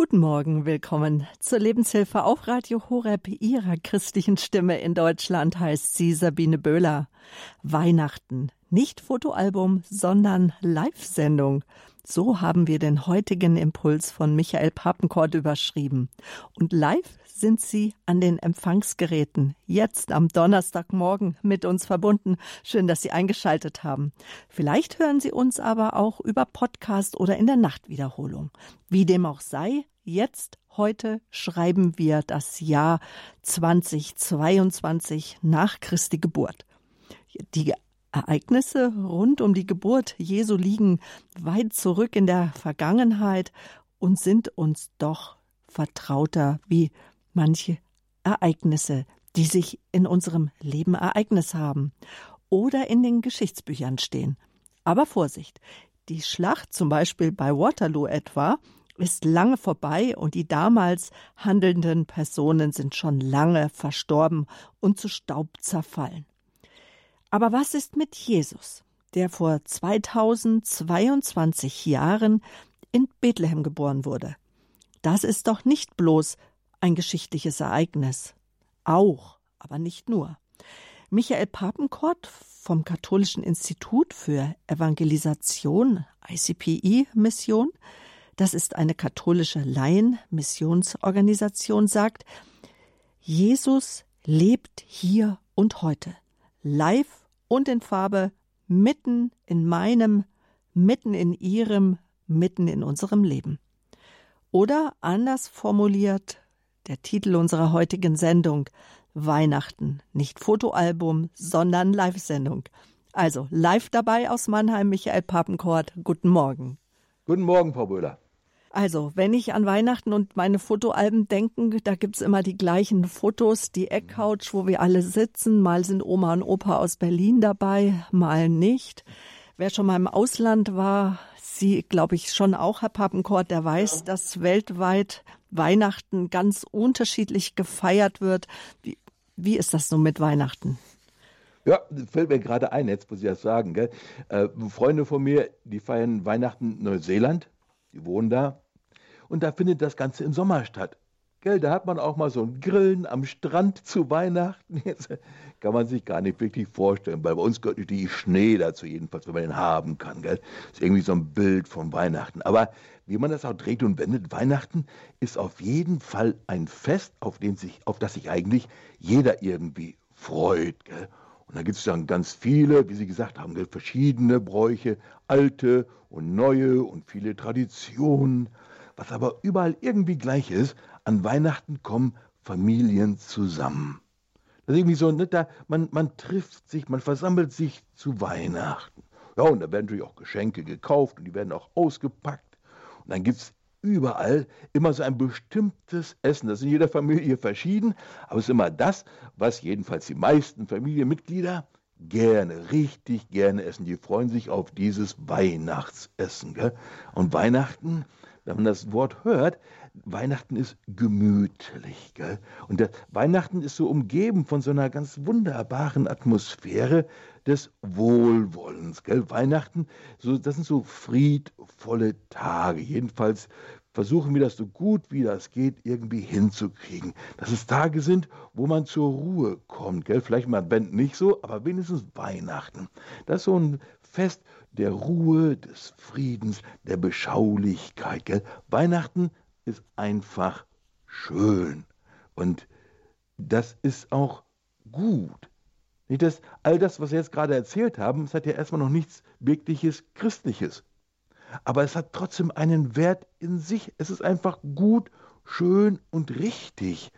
Guten Morgen, willkommen zur Lebenshilfe auf Radio Horeb, Ihrer christlichen Stimme in Deutschland heißt sie Sabine Böhler. Weihnachten, nicht Fotoalbum, sondern Live-Sendung. So haben wir den heutigen Impuls von Michael Papenkort überschrieben. Und live sind Sie an den Empfangsgeräten, jetzt am Donnerstagmorgen mit uns verbunden. Schön, dass Sie eingeschaltet haben. Vielleicht hören Sie uns aber auch über Podcast oder in der Nachtwiederholung. Wie dem auch sei, jetzt, heute schreiben wir das Jahr 2022 nach Christi Geburt. Die Ereignisse rund um die Geburt Jesu liegen weit zurück in der Vergangenheit und sind uns doch vertrauter wie manche Ereignisse, die sich in unserem Leben ereignet haben oder in den Geschichtsbüchern stehen. Aber Vorsicht, die Schlacht zum Beispiel bei Waterloo etwa ist lange vorbei und die damals handelnden Personen sind schon lange verstorben und zu Staub zerfallen. Aber was ist mit Jesus, der vor 2022 Jahren in Bethlehem geboren wurde? Das ist doch nicht bloß ein geschichtliches Ereignis. Auch, aber nicht nur. Michael Papenkort vom Katholischen Institut für Evangelisation, ICPI-Mission, das ist eine katholische Laien-Missionsorganisation, sagt, Jesus lebt hier und heute, live und in Farbe mitten in meinem, mitten in ihrem, mitten in unserem Leben. Oder anders formuliert, der Titel unserer heutigen Sendung Weihnachten, nicht Fotoalbum, sondern Live-Sendung. Also live dabei aus Mannheim, Michael Papenkort. Guten Morgen. Guten Morgen, Frau Böhler. Also, wenn ich an Weihnachten und meine Fotoalben denke, da gibt's immer die gleichen Fotos, die Eckcouch, wo wir alle sitzen. Mal sind Oma und Opa aus Berlin dabei, mal nicht. Wer schon mal im Ausland war, Sie, glaube ich, schon auch, Herr Papenkort, der weiß, ja. dass weltweit Weihnachten ganz unterschiedlich gefeiert wird. Wie, wie ist das so mit Weihnachten? Ja, fällt mir gerade ein, jetzt muss ich das sagen. Gell? Äh, Freunde von mir, die feiern Weihnachten in Neuseeland die wohnen da. Und da findet das Ganze im Sommer statt. Gell, da hat man auch mal so ein Grillen am Strand zu Weihnachten. Jetzt kann man sich gar nicht wirklich vorstellen, weil bei uns gehört natürlich Schnee dazu, jedenfalls, wenn man den haben kann. Gell? Das ist irgendwie so ein Bild von Weihnachten. Aber wie man das auch dreht und wendet, Weihnachten ist auf jeden Fall ein Fest, auf, den sich, auf das sich eigentlich jeder irgendwie freut. Gell? Und da gibt es dann ganz viele, wie Sie gesagt haben, verschiedene Bräuche, alte und neue und viele Traditionen. Was aber überall irgendwie gleich ist, an Weihnachten kommen Familien zusammen. Das ist irgendwie so, ne, da, man, man trifft sich, man versammelt sich zu Weihnachten. Ja, und da werden natürlich auch Geschenke gekauft und die werden auch ausgepackt. Und dann gibt es überall immer so ein bestimmtes Essen. Das ist in jeder Familie verschieden, aber es ist immer das, was jedenfalls die meisten Familienmitglieder gerne, richtig gerne essen. Die freuen sich auf dieses Weihnachtsessen. Gell? Und Weihnachten, wenn man das Wort hört, Weihnachten ist gemütlich. Gell? Und Weihnachten ist so umgeben von so einer ganz wunderbaren Atmosphäre des Wohlwollens. Gell? Weihnachten, so, das sind so friedvolle Tage. Jedenfalls versuchen wir das so gut wie das geht irgendwie hinzukriegen. Dass es Tage sind, wo man zur Ruhe kommt. Gell? Vielleicht mal Advent nicht so, aber wenigstens Weihnachten. Das ist so ein Fest der Ruhe, des Friedens, der Beschaulichkeit. Gell? Weihnachten ist einfach schön. Und das ist auch gut. Nicht das, all das, was wir jetzt gerade erzählt haben, es hat ja erstmal noch nichts wirkliches Christliches. Aber es hat trotzdem einen Wert in sich. Es ist einfach gut, schön und richtig,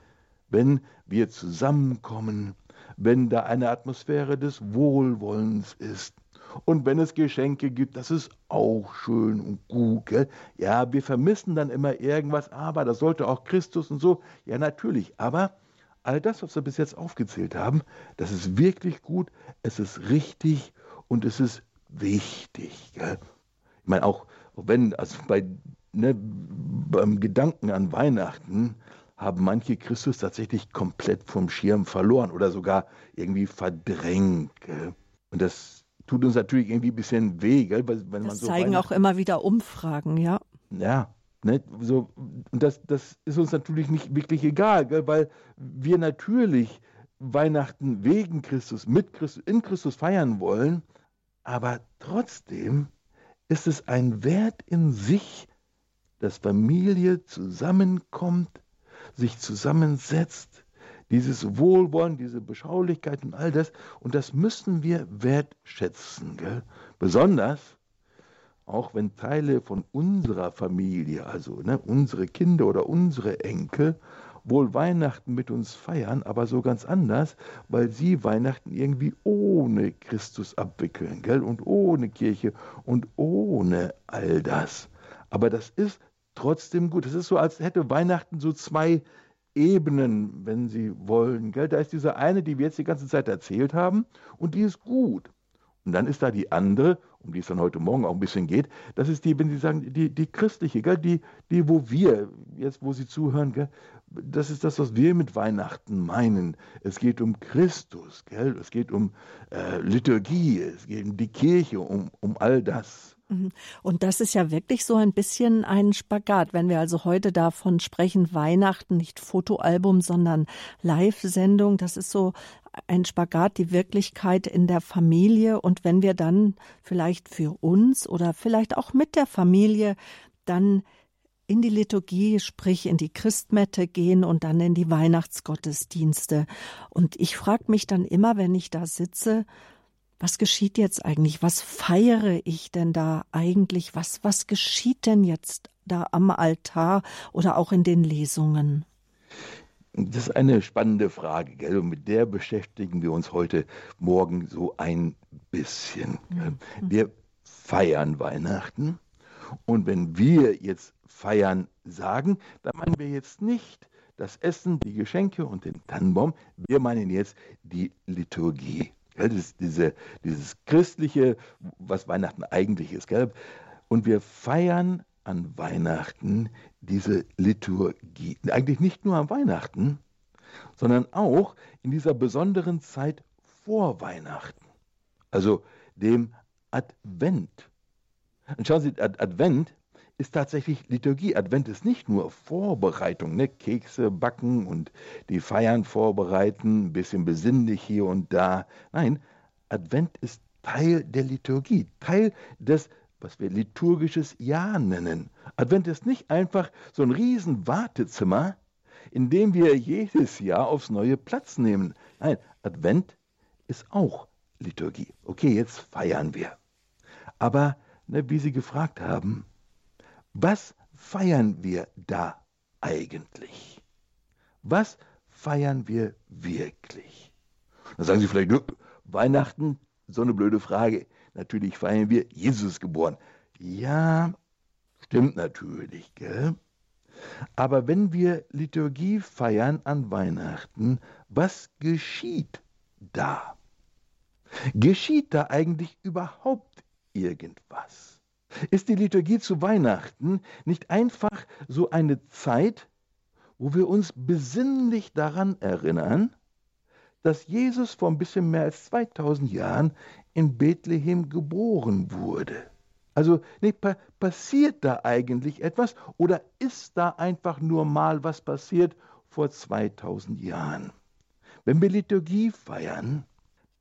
wenn wir zusammenkommen, wenn da eine Atmosphäre des Wohlwollens ist, und wenn es Geschenke gibt, das ist auch schön und gut. Gell? Ja, wir vermissen dann immer irgendwas, aber das sollte auch Christus und so. Ja, natürlich. Aber all das, was wir bis jetzt aufgezählt haben, das ist wirklich gut, es ist richtig und es ist wichtig. Gell? Ich meine, auch wenn, also bei, ne, beim Gedanken an Weihnachten, haben manche Christus tatsächlich komplett vom Schirm verloren oder sogar irgendwie verdrängt. Gell? Und das tut uns natürlich irgendwie ein bisschen weh, gell? Wenn das man so zeigen auch immer wieder Umfragen, ja. Ja, Ne? So, und das, das ist uns natürlich nicht wirklich egal, gell? weil wir natürlich Weihnachten wegen Christus, mit Christus, in Christus feiern wollen, aber trotzdem ist es ein Wert in sich, dass Familie zusammenkommt, sich zusammensetzt, dieses Wohlwollen, diese Beschaulichkeit und all das, und das müssen wir wertschätzen, gell? besonders auch wenn Teile von unserer Familie, also ne, unsere Kinder oder unsere Enkel, wohl Weihnachten mit uns feiern, aber so ganz anders, weil sie Weihnachten irgendwie ohne Christus abwickeln, gell? Und ohne Kirche und ohne all das. Aber das ist trotzdem gut. Es ist so, als hätte Weihnachten so zwei Ebenen, wenn Sie wollen. Gell? Da ist diese eine, die wir jetzt die ganze Zeit erzählt haben, und die ist gut. Und dann ist da die andere, um die es dann heute Morgen auch ein bisschen geht, das ist die, wenn Sie sagen, die, die christliche, gell? Die, die, wo wir, jetzt wo Sie zuhören, gell? das ist das, was wir mit Weihnachten meinen. Es geht um Christus, gell? es geht um äh, Liturgie, es geht um die Kirche, um, um all das. Mhm. Und das ist ja wirklich so ein bisschen ein Spagat, wenn wir also heute davon sprechen, Weihnachten, nicht Fotoalbum, sondern Live-Sendung. Das ist so ein Spagat, die Wirklichkeit in der Familie. Und wenn wir dann vielleicht für uns oder vielleicht auch mit der Familie dann in die Liturgie, sprich in die Christmette gehen und dann in die Weihnachtsgottesdienste. Und ich frage mich dann immer, wenn ich da sitze, was geschieht jetzt eigentlich? Was feiere ich denn da eigentlich? Was, was geschieht denn jetzt da am Altar oder auch in den Lesungen? Das ist eine spannende Frage, gell? und mit der beschäftigen wir uns heute Morgen so ein bisschen. Mhm. Wir feiern Weihnachten und wenn wir jetzt feiern sagen, dann meinen wir jetzt nicht das Essen, die Geschenke und den Tannenbaum, wir meinen jetzt die Liturgie. Gell? Das ist diese, dieses Christliche, was Weihnachten eigentlich ist. Gell? Und wir feiern an Weihnachten diese Liturgie. Eigentlich nicht nur an Weihnachten, sondern auch in dieser besonderen Zeit vor Weihnachten, also dem Advent. Und schauen Sie, Advent ist tatsächlich Liturgie. Advent ist nicht nur Vorbereitung, ne? Kekse backen und die Feiern vorbereiten, ein bisschen besinnlich hier und da. Nein, Advent ist Teil der Liturgie, Teil des, was wir liturgisches Jahr nennen. Advent ist nicht einfach so ein riesen Wartezimmer, in dem wir jedes Jahr aufs neue Platz nehmen. Nein, Advent ist auch Liturgie. Okay, jetzt feiern wir. Aber, ne, wie Sie gefragt haben, was feiern wir da eigentlich? Was feiern wir wirklich? Dann sagen Sie vielleicht, Weihnachten, so eine blöde Frage. Natürlich feiern wir Jesus geboren. Ja, stimmt natürlich, gell? Aber wenn wir Liturgie feiern an Weihnachten, was geschieht da? Geschieht da eigentlich überhaupt irgendwas? Ist die Liturgie zu Weihnachten nicht einfach so eine Zeit, wo wir uns besinnlich daran erinnern, dass Jesus vor ein bisschen mehr als 2000 Jahren in Bethlehem geboren wurde? Also nee, pa passiert da eigentlich etwas oder ist da einfach nur mal was passiert vor 2000 Jahren? Wenn wir Liturgie feiern,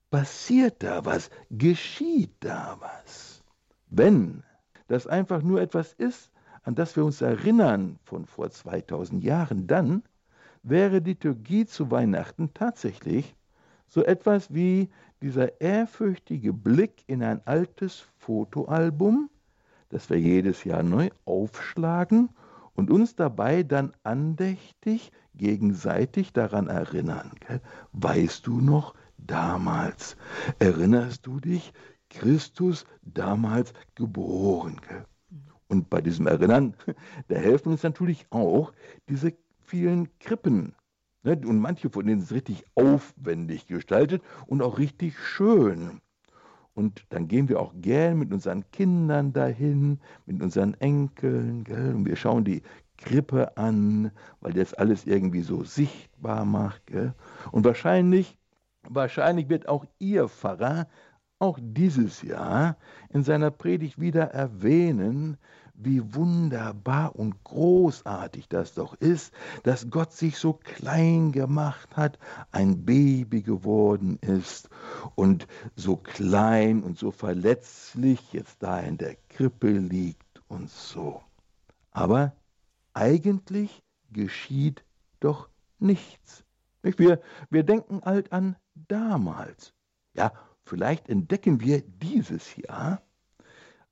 passiert da was, geschieht da was. Wenn das einfach nur etwas ist, an das wir uns erinnern von vor 2000 Jahren, dann wäre Liturgie zu Weihnachten tatsächlich so etwas wie dieser ehrfürchtige Blick in ein altes Fotoalbum, das wir jedes Jahr neu aufschlagen und uns dabei dann andächtig gegenseitig daran erinnern. Weißt du noch damals? Erinnerst du dich? Christus damals geboren. Und bei diesem Erinnern, da helfen uns natürlich auch diese vielen Krippen. Ne? Und manche von denen sind richtig aufwendig gestaltet und auch richtig schön. Und dann gehen wir auch gern mit unseren Kindern dahin, mit unseren Enkeln, gell? und wir schauen die Krippe an, weil das alles irgendwie so sichtbar macht. Gell? Und wahrscheinlich, wahrscheinlich wird auch Ihr Pfarrer auch dieses Jahr in seiner Predigt wieder erwähnen, wie wunderbar und großartig das doch ist, dass Gott sich so klein gemacht hat, ein Baby geworden ist und so klein und so verletzlich jetzt da in der Krippe liegt und so. Aber eigentlich geschieht doch nichts. Wir, wir denken halt an damals. Ja, vielleicht entdecken wir dieses Jahr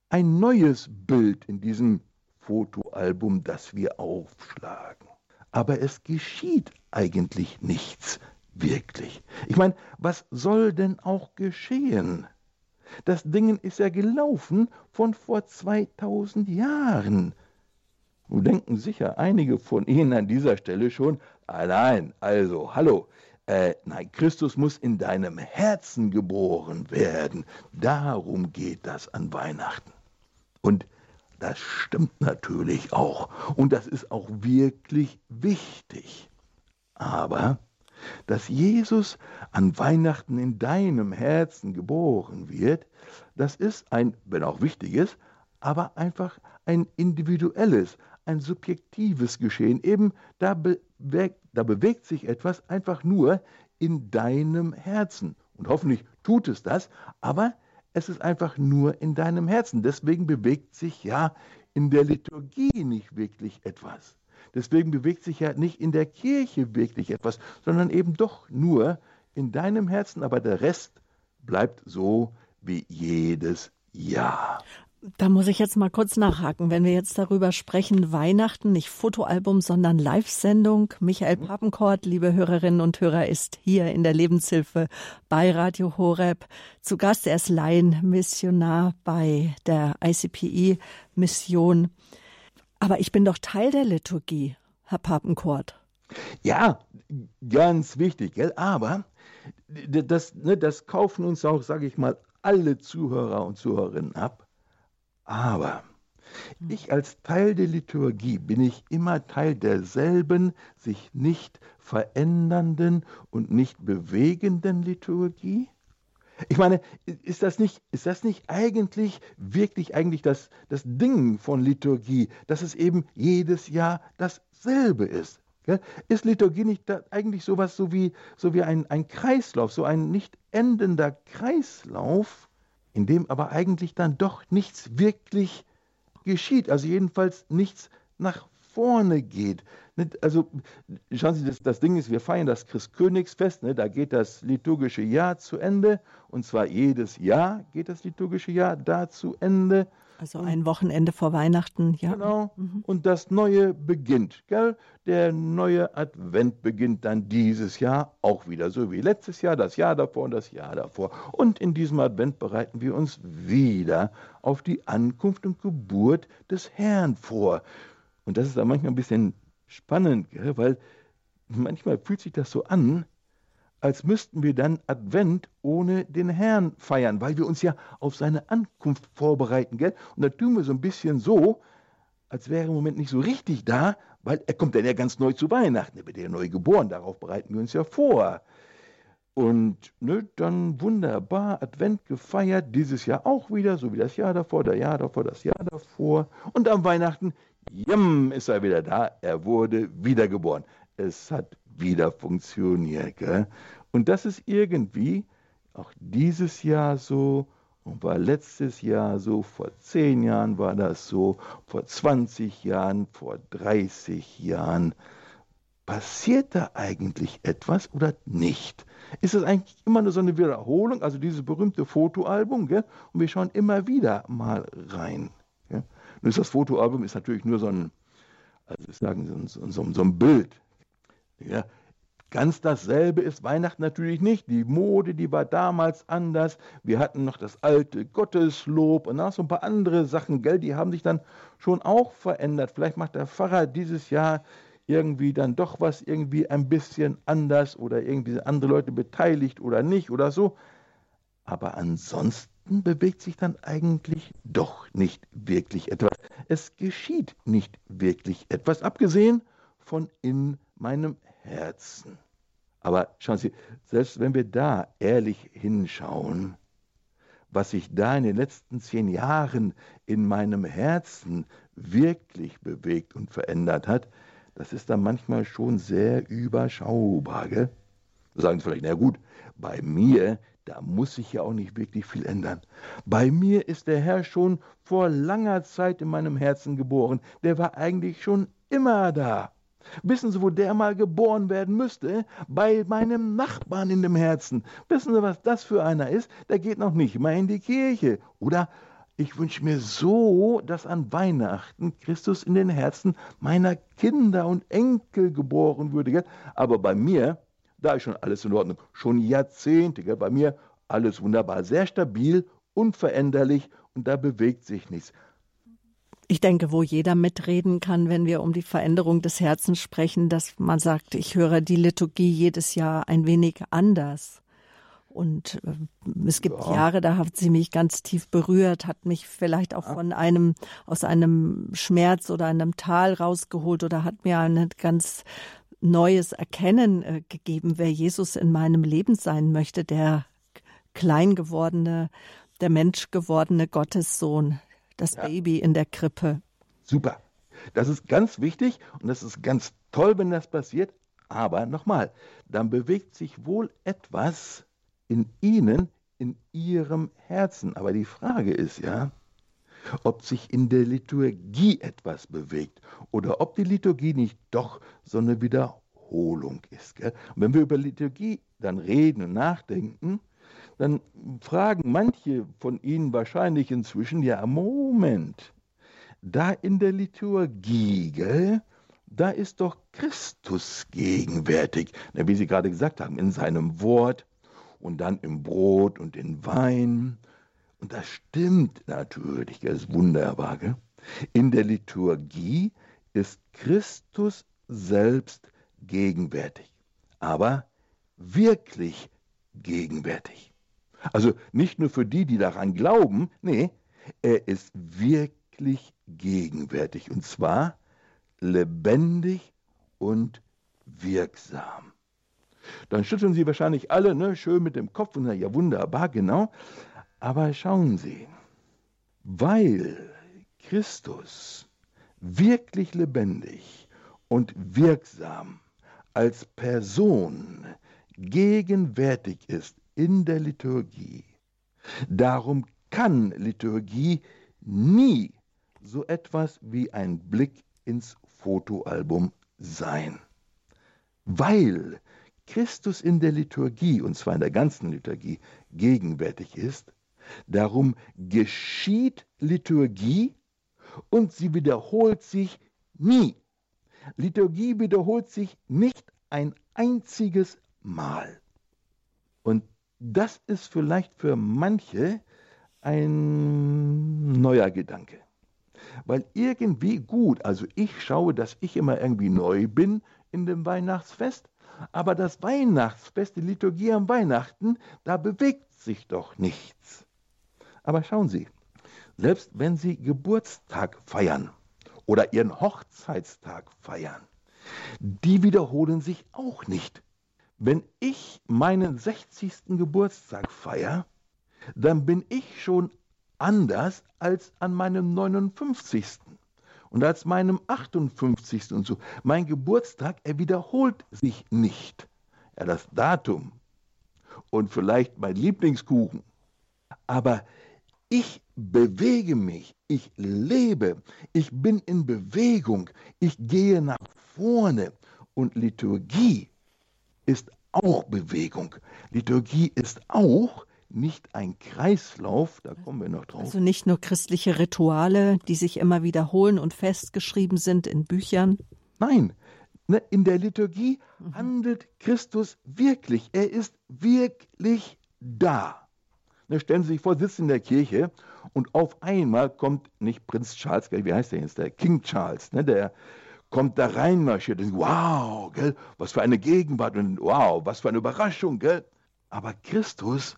ein neues Bild in diesem Fotoalbum, das wir aufschlagen. Aber es geschieht eigentlich nichts wirklich. Ich meine, was soll denn auch geschehen? Das Ding ist ja gelaufen von vor 2000 Jahren. Nun denken sicher einige von Ihnen an dieser Stelle schon, allein, also, hallo, äh, nein, Christus muss in deinem Herzen geboren werden. Darum geht das an Weihnachten. Und das stimmt natürlich auch. Und das ist auch wirklich wichtig. Aber dass Jesus an Weihnachten in deinem Herzen geboren wird, das ist ein, wenn auch wichtiges, aber einfach ein individuelles, ein subjektives Geschehen. Eben da bewegt, da bewegt sich etwas einfach nur in deinem Herzen. Und hoffentlich tut es das, aber es ist einfach nur in deinem Herzen. Deswegen bewegt sich ja in der Liturgie nicht wirklich etwas. Deswegen bewegt sich ja nicht in der Kirche wirklich etwas, sondern eben doch nur in deinem Herzen, aber der Rest bleibt so wie jedes Jahr. Da muss ich jetzt mal kurz nachhaken. Wenn wir jetzt darüber sprechen, Weihnachten, nicht Fotoalbum, sondern Live-Sendung. Michael mhm. Papenkort, liebe Hörerinnen und Hörer, ist hier in der Lebenshilfe bei Radio Horeb. Zu Gast, er ist Laienmissionar bei der ICPI-Mission. Aber ich bin doch Teil der Liturgie, Herr Papenkort. Ja, ganz wichtig, gell? aber das, ne, das kaufen uns auch, sage ich mal, alle Zuhörer und Zuhörerinnen ab aber ich als Teil der Liturgie bin ich immer Teil derselben, sich nicht verändernden und nicht bewegenden Liturgie? Ich meine, ist das nicht, ist das nicht eigentlich wirklich eigentlich das, das Ding von Liturgie, dass es eben jedes Jahr dasselbe ist? Ist Liturgie nicht eigentlich sowas so wie, so wie ein, ein Kreislauf, so ein nicht endender Kreislauf? In dem aber eigentlich dann doch nichts wirklich geschieht, also jedenfalls nichts nach vorne geht. Also schauen Sie, das, das Ding ist, wir feiern das Christkönigsfest, ne, da geht das liturgische Jahr zu Ende und zwar jedes Jahr geht das liturgische Jahr da zu Ende. Also ein Wochenende vor Weihnachten, ja. Genau. Mhm. Und das Neue beginnt, gell? Der neue Advent beginnt dann dieses Jahr auch wieder, so wie letztes Jahr, das Jahr davor und das Jahr davor. Und in diesem Advent bereiten wir uns wieder auf die Ankunft und Geburt des Herrn vor. Und das ist dann manchmal ein bisschen spannend, gell? weil manchmal fühlt sich das so an, als müssten wir dann Advent ohne den Herrn feiern, weil wir uns ja auf seine Ankunft vorbereiten, gell? Und da tun wir so ein bisschen so, als wäre er im Moment nicht so richtig da, weil er kommt dann ja ganz neu zu Weihnachten, er wird ja neu geboren, darauf bereiten wir uns ja vor. Und ne, dann wunderbar Advent gefeiert, dieses Jahr auch wieder, so wie das Jahr davor, das Jahr davor, das Jahr davor. Und am Weihnachten, jam, ist er wieder da, er wurde wiedergeboren. Es hat wieder funktioniert. Gell? Und das ist irgendwie auch dieses Jahr so und war letztes Jahr so, vor zehn Jahren war das so, vor 20 Jahren, vor 30 Jahren. Passiert da eigentlich etwas oder nicht? Ist es eigentlich immer nur so eine Wiederholung, also dieses berühmte Fotoalbum, gell? und wir schauen immer wieder mal rein. Gell? Nun ist das Fotoalbum ist natürlich nur so ein, also sagen, so, so, so ein Bild. Ja, ganz dasselbe ist Weihnachten natürlich nicht. Die Mode, die war damals anders. Wir hatten noch das alte Gotteslob und noch so ein paar andere Sachen, gell, die haben sich dann schon auch verändert. Vielleicht macht der Pfarrer dieses Jahr irgendwie dann doch was irgendwie ein bisschen anders oder irgendwie andere Leute beteiligt oder nicht oder so. Aber ansonsten bewegt sich dann eigentlich doch nicht wirklich etwas. Es geschieht nicht wirklich etwas, abgesehen von in meinem Herzen. Aber schauen Sie, selbst wenn wir da ehrlich hinschauen, was sich da in den letzten zehn Jahren in meinem Herzen wirklich bewegt und verändert hat, das ist dann manchmal schon sehr überschaubar. Gell? Da sagen Sie vielleicht, na gut, bei mir, da muss sich ja auch nicht wirklich viel ändern. Bei mir ist der Herr schon vor langer Zeit in meinem Herzen geboren. Der war eigentlich schon immer da. Wissen Sie, wo der mal geboren werden müsste? Bei meinem Nachbarn in dem Herzen. Wissen Sie, was das für einer ist? Der geht noch nicht mal in die Kirche. Oder ich wünsche mir so, dass an Weihnachten Christus in den Herzen meiner Kinder und Enkel geboren würde. Aber bei mir, da ist schon alles in Ordnung. Schon Jahrzehnte. Bei mir alles wunderbar, sehr stabil, unveränderlich und da bewegt sich nichts. Ich denke, wo jeder mitreden kann, wenn wir um die Veränderung des Herzens sprechen, dass man sagt, ich höre die Liturgie jedes Jahr ein wenig anders. Und äh, es gibt ja. Jahre, da hat sie mich ganz tief berührt, hat mich vielleicht auch von einem, aus einem Schmerz oder einem Tal rausgeholt oder hat mir ein ganz neues Erkennen äh, gegeben, wer Jesus in meinem Leben sein möchte, der klein gewordene, der Mensch gewordene Gottessohn, das ja. Baby in der Krippe. Super. Das ist ganz wichtig und das ist ganz toll, wenn das passiert. Aber nochmal, dann bewegt sich wohl etwas in Ihnen, in Ihrem Herzen. Aber die Frage ist ja, ob sich in der Liturgie etwas bewegt oder ob die Liturgie nicht doch so eine Wiederholung ist. Gell? Und wenn wir über Liturgie dann reden und nachdenken, dann fragen manche von Ihnen wahrscheinlich inzwischen, ja, Moment, da in der Liturgie, da ist doch Christus gegenwärtig, wie Sie gerade gesagt haben, in seinem Wort und dann im Brot und in Wein. Und das stimmt natürlich, das ist wunderbar. Gell? In der Liturgie ist Christus selbst gegenwärtig, aber wirklich gegenwärtig. Also nicht nur für die, die daran glauben, nee, er ist wirklich gegenwärtig und zwar lebendig und wirksam. Dann schütteln Sie wahrscheinlich alle ne, schön mit dem Kopf und sagen, ja wunderbar, genau. Aber schauen Sie, weil Christus wirklich lebendig und wirksam als Person gegenwärtig ist in der Liturgie. Darum kann Liturgie nie so etwas wie ein Blick ins Fotoalbum sein. Weil Christus in der Liturgie, und zwar in der ganzen Liturgie, gegenwärtig ist, darum geschieht Liturgie und sie wiederholt sich nie. Liturgie wiederholt sich nicht ein einziges Mal. Und das ist vielleicht für manche ein neuer Gedanke. Weil irgendwie gut, also ich schaue, dass ich immer irgendwie neu bin in dem Weihnachtsfest, aber das Weihnachtsfest, die Liturgie am Weihnachten, da bewegt sich doch nichts. Aber schauen Sie, selbst wenn Sie Geburtstag feiern oder Ihren Hochzeitstag feiern, die wiederholen sich auch nicht. Wenn ich meinen 60. Geburtstag feiere, dann bin ich schon anders als an meinem 59. und als meinem 58. und so. Mein Geburtstag, er wiederholt sich nicht. Ja, das Datum und vielleicht mein Lieblingskuchen. Aber ich bewege mich, ich lebe, ich bin in Bewegung, ich gehe nach vorne. Und Liturgie ist auch Bewegung. Liturgie ist auch nicht ein Kreislauf, da kommen wir noch drauf. Also nicht nur christliche Rituale, die sich immer wiederholen und festgeschrieben sind in Büchern. Nein, ne, in der Liturgie mhm. handelt Christus wirklich. Er ist wirklich da. Ne, stellen Sie sich vor, sitzen in der Kirche und auf einmal kommt nicht Prinz Charles, wie heißt der jetzt, der King Charles, ne, der kommt da reinmarschiert. Und wow, gell, was für eine Gegenwart und wow, was für eine Überraschung, gell? Aber Christus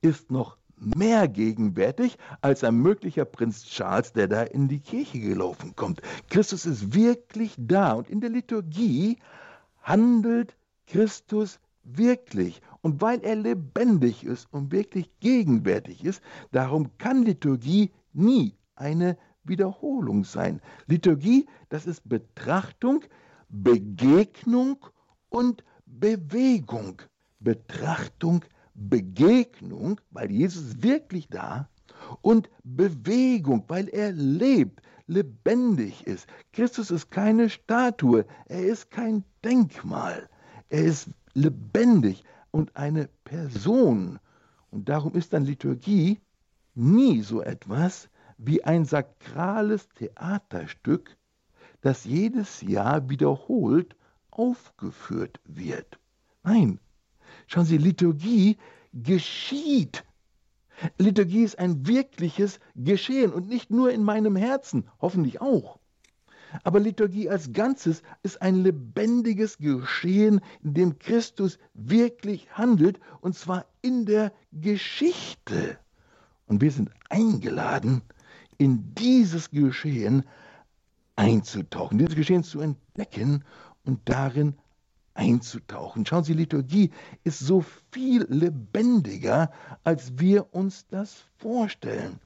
ist noch mehr gegenwärtig als ein möglicher Prinz Charles, der da in die Kirche gelaufen kommt. Christus ist wirklich da und in der Liturgie handelt Christus wirklich und weil er lebendig ist und wirklich gegenwärtig ist, darum kann Liturgie nie eine Wiederholung sein. Liturgie, das ist Betrachtung, Begegnung und Bewegung. Betrachtung, Begegnung, weil Jesus wirklich da, und Bewegung, weil er lebt, lebendig ist. Christus ist keine Statue, er ist kein Denkmal, er ist lebendig und eine Person. Und darum ist dann Liturgie nie so etwas wie ein sakrales Theaterstück, das jedes Jahr wiederholt aufgeführt wird. Nein, schauen Sie, Liturgie geschieht. Liturgie ist ein wirkliches Geschehen und nicht nur in meinem Herzen, hoffentlich auch. Aber Liturgie als Ganzes ist ein lebendiges Geschehen, in dem Christus wirklich handelt, und zwar in der Geschichte. Und wir sind eingeladen, in dieses Geschehen einzutauchen, dieses Geschehen zu entdecken und darin einzutauchen. Schauen Sie, Liturgie ist so viel lebendiger, als wir uns das vorstellen.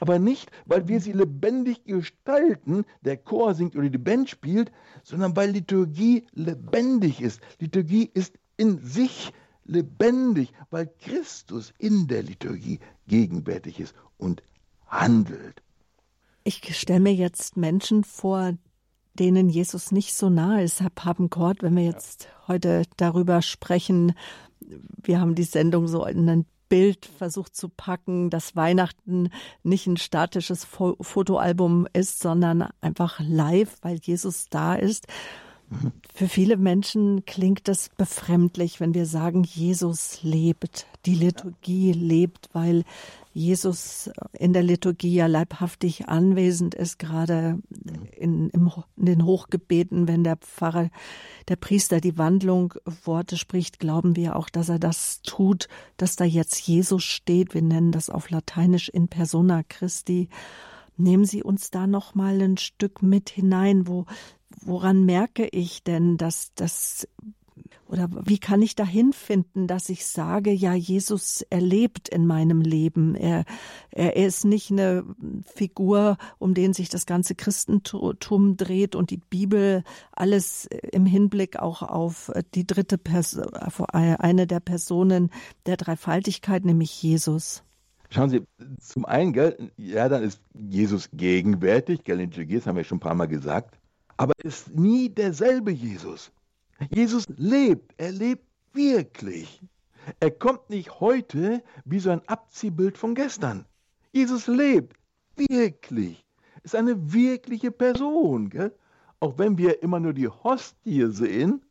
Aber nicht, weil wir sie lebendig gestalten, der Chor singt oder die Band spielt, sondern weil Liturgie lebendig ist. Liturgie ist in sich lebendig, weil Christus in der Liturgie gegenwärtig ist und handelt. Ich stelle mir jetzt Menschen vor, denen Jesus nicht so nahe ist, Herr Papenkort, wenn wir jetzt ja. heute darüber sprechen. Wir haben die Sendung so in ein Bild versucht zu packen, dass Weihnachten nicht ein statisches Fotoalbum ist, sondern einfach live, weil Jesus da ist. Für viele Menschen klingt es befremdlich, wenn wir sagen, Jesus lebt, die Liturgie lebt, weil Jesus in der Liturgie ja leibhaftig anwesend ist, gerade in, in, den Hochgebeten, wenn der Pfarrer, der Priester die Wandlung Worte spricht, glauben wir auch, dass er das tut, dass da jetzt Jesus steht. Wir nennen das auf Lateinisch in persona Christi. Nehmen Sie uns da noch mal ein Stück mit hinein, wo woran merke ich denn, dass das oder wie kann ich dahin finden, dass ich sage, ja, Jesus erlebt in meinem Leben. Er, er ist nicht eine Figur, um den sich das ganze Christentum dreht und die Bibel alles im Hinblick auch auf die dritte Person, eine der Personen der Dreifaltigkeit, nämlich Jesus. Schauen Sie, zum einen, gell, ja, dann ist Jesus gegenwärtig, gell, in das haben wir schon ein paar Mal gesagt aber ist nie derselbe Jesus. Jesus lebt, er lebt wirklich. Er kommt nicht heute wie so ein Abziehbild von gestern. Jesus lebt wirklich, ist eine wirkliche Person. Gell? Auch wenn wir immer nur die Hostie sehen,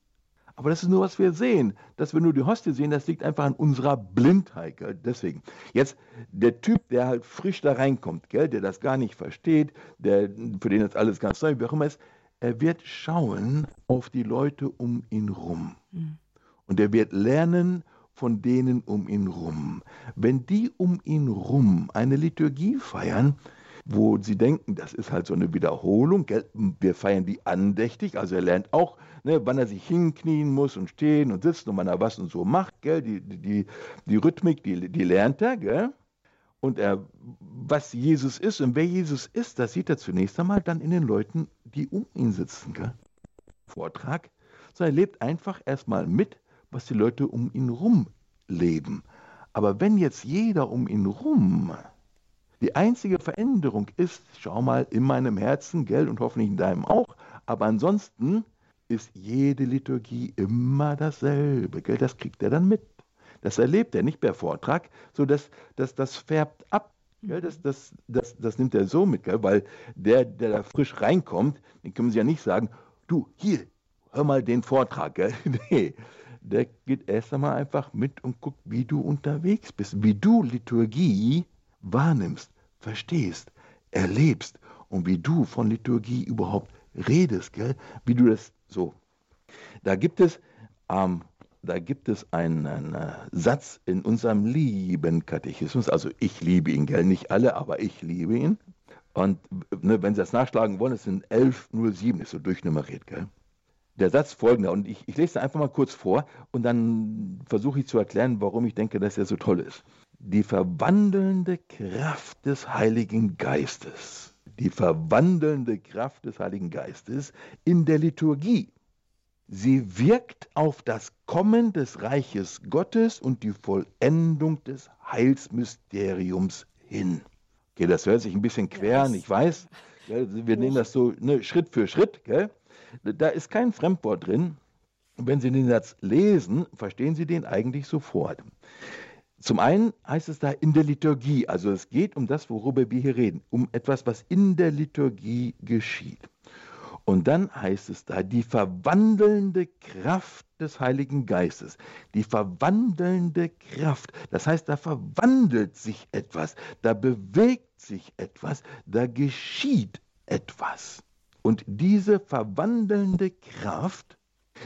aber das ist nur, was wir sehen. Dass wir nur die Hostie sehen, das liegt einfach an unserer Blindheit. Gell? Deswegen. Jetzt der Typ, der halt frisch da reinkommt, gell? der das gar nicht versteht, der, für den das alles ganz neu, wie auch immer ist, er wird schauen auf die Leute um ihn rum. Mhm. Und er wird lernen von denen um ihn rum. Wenn die um ihn rum eine Liturgie feiern, wo sie denken, das ist halt so eine Wiederholung, gell? wir feiern die andächtig, also er lernt auch, ne, wann er sich hinknien muss und stehen und sitzen und wann er was und so macht, gell? Die, die, die Rhythmik, die, die lernt er, gell? Und er, was Jesus ist und wer Jesus ist, das sieht er zunächst einmal dann in den Leuten, die um ihn sitzen. Gell? Vortrag, sondern er lebt einfach erstmal mit, was die Leute um ihn rum leben. Aber wenn jetzt jeder um ihn rum die einzige Veränderung ist, schau mal, in meinem Herzen, gell, und hoffentlich in deinem auch, aber ansonsten ist jede Liturgie immer dasselbe, gell, das kriegt er dann mit. Das erlebt er nicht per Vortrag, so dass das, das färbt ab. Gell? Das, das, das, das nimmt er so mit, gell? weil der, der da frisch reinkommt, den können Sie ja nicht sagen, du, hier, hör mal den Vortrag. Gell? nee, der geht erst einmal einfach mit und guckt, wie du unterwegs bist, wie du Liturgie wahrnimmst, verstehst, erlebst und wie du von Liturgie überhaupt redest, gell? wie du das so. Da gibt es am da gibt es einen äh, Satz in unserem lieben Katechismus, also ich liebe ihn, gell, nicht alle, aber ich liebe ihn. Und ne, wenn Sie das nachschlagen wollen, es sind 1107, ist so durchnummeriert, gell. der Satz folgender, und ich, ich lese einfach mal kurz vor und dann versuche ich zu erklären, warum ich denke, dass er so toll ist. Die verwandelnde Kraft des Heiligen Geistes, die verwandelnde Kraft des Heiligen Geistes in der Liturgie. Sie wirkt auf das Kommen des Reiches Gottes und die Vollendung des Heilsmysteriums hin. Okay, das hört sich ein bisschen quer an, ich weiß. Wir nehmen das so ne, Schritt für Schritt. Gell? Da ist kein Fremdwort drin. wenn Sie den Satz lesen, verstehen Sie den eigentlich sofort. Zum einen heißt es da in der Liturgie, also es geht um das, worüber wir hier reden, um etwas, was in der Liturgie geschieht. Und dann heißt es da, die verwandelnde Kraft des Heiligen Geistes. Die verwandelnde Kraft. Das heißt, da verwandelt sich etwas, da bewegt sich etwas, da geschieht etwas. Und diese verwandelnde Kraft,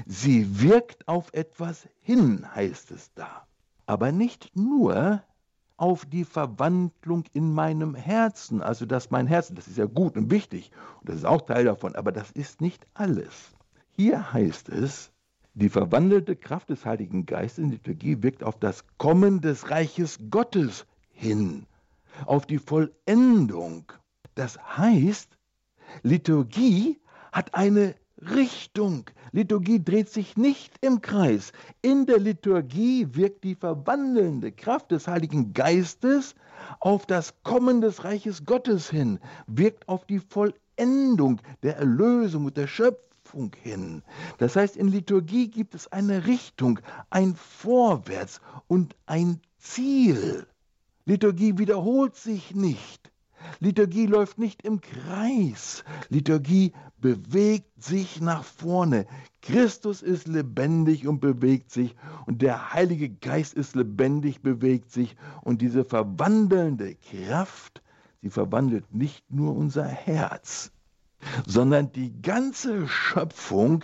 sie wirkt auf etwas hin, heißt es da. Aber nicht nur auf die Verwandlung in meinem Herzen, also dass mein Herz, das ist ja gut und wichtig und das ist auch Teil davon, aber das ist nicht alles. Hier heißt es, die verwandelte Kraft des Heiligen Geistes in Liturgie wirkt auf das Kommen des Reiches Gottes hin, auf die Vollendung. Das heißt, Liturgie hat eine Richtung. Liturgie dreht sich nicht im Kreis. In der Liturgie wirkt die verwandelnde Kraft des Heiligen Geistes auf das Kommen des Reiches Gottes hin, wirkt auf die Vollendung der Erlösung und der Schöpfung hin. Das heißt, in Liturgie gibt es eine Richtung, ein Vorwärts und ein Ziel. Liturgie wiederholt sich nicht. Liturgie läuft nicht im Kreis. Liturgie bewegt sich nach vorne. Christus ist lebendig und bewegt sich und der Heilige Geist ist lebendig, bewegt sich und diese verwandelnde Kraft, sie verwandelt nicht nur unser Herz, sondern die ganze Schöpfung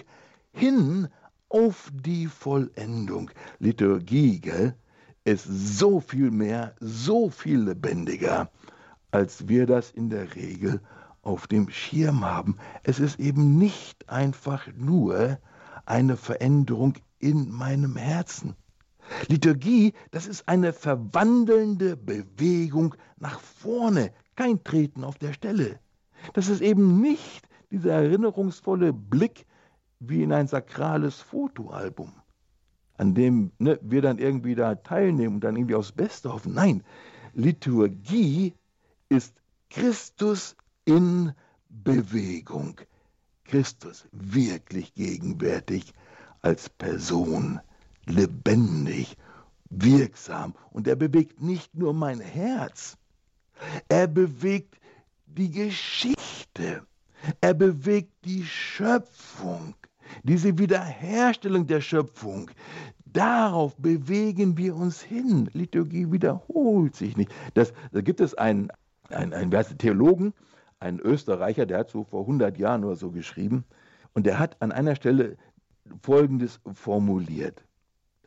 hin auf die Vollendung. Liturgie, gell, ist so viel mehr, so viel lebendiger als wir das in der Regel auf dem Schirm haben. Es ist eben nicht einfach nur eine Veränderung in meinem Herzen. Liturgie, das ist eine verwandelnde Bewegung nach vorne, kein Treten auf der Stelle. Das ist eben nicht dieser erinnerungsvolle Blick wie in ein sakrales Fotoalbum, an dem ne, wir dann irgendwie da teilnehmen und dann irgendwie aufs Beste hoffen. Nein, Liturgie ist Christus in Bewegung. Christus wirklich gegenwärtig als Person, lebendig, wirksam. Und er bewegt nicht nur mein Herz, er bewegt die Geschichte, er bewegt die Schöpfung, diese Wiederherstellung der Schöpfung. Darauf bewegen wir uns hin. Liturgie wiederholt sich nicht. Das, da gibt es einen ein, ein Theologen, ein Österreicher, der hat so vor 100 Jahren oder so geschrieben, und der hat an einer Stelle Folgendes formuliert.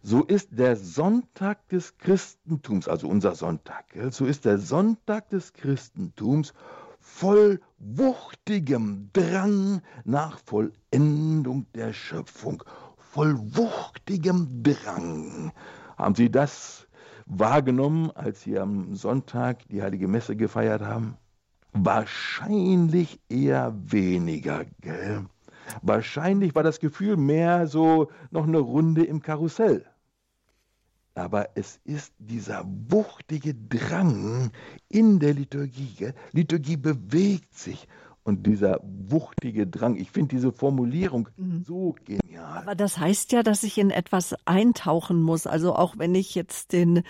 So ist der Sonntag des Christentums, also unser Sonntag, so ist der Sonntag des Christentums voll wuchtigem Drang nach Vollendung der Schöpfung. Voll wuchtigem Drang. Haben Sie das wahrgenommen, als Sie am Sonntag die heilige Messe gefeiert haben? Wahrscheinlich eher weniger, gell? Wahrscheinlich war das Gefühl mehr so noch eine Runde im Karussell. Aber es ist dieser wuchtige Drang in der Liturgie. Liturgie bewegt sich und dieser wuchtige Drang. Ich finde diese Formulierung mhm. so genial. Aber das heißt ja, dass ich in etwas eintauchen muss. Also auch wenn ich jetzt den,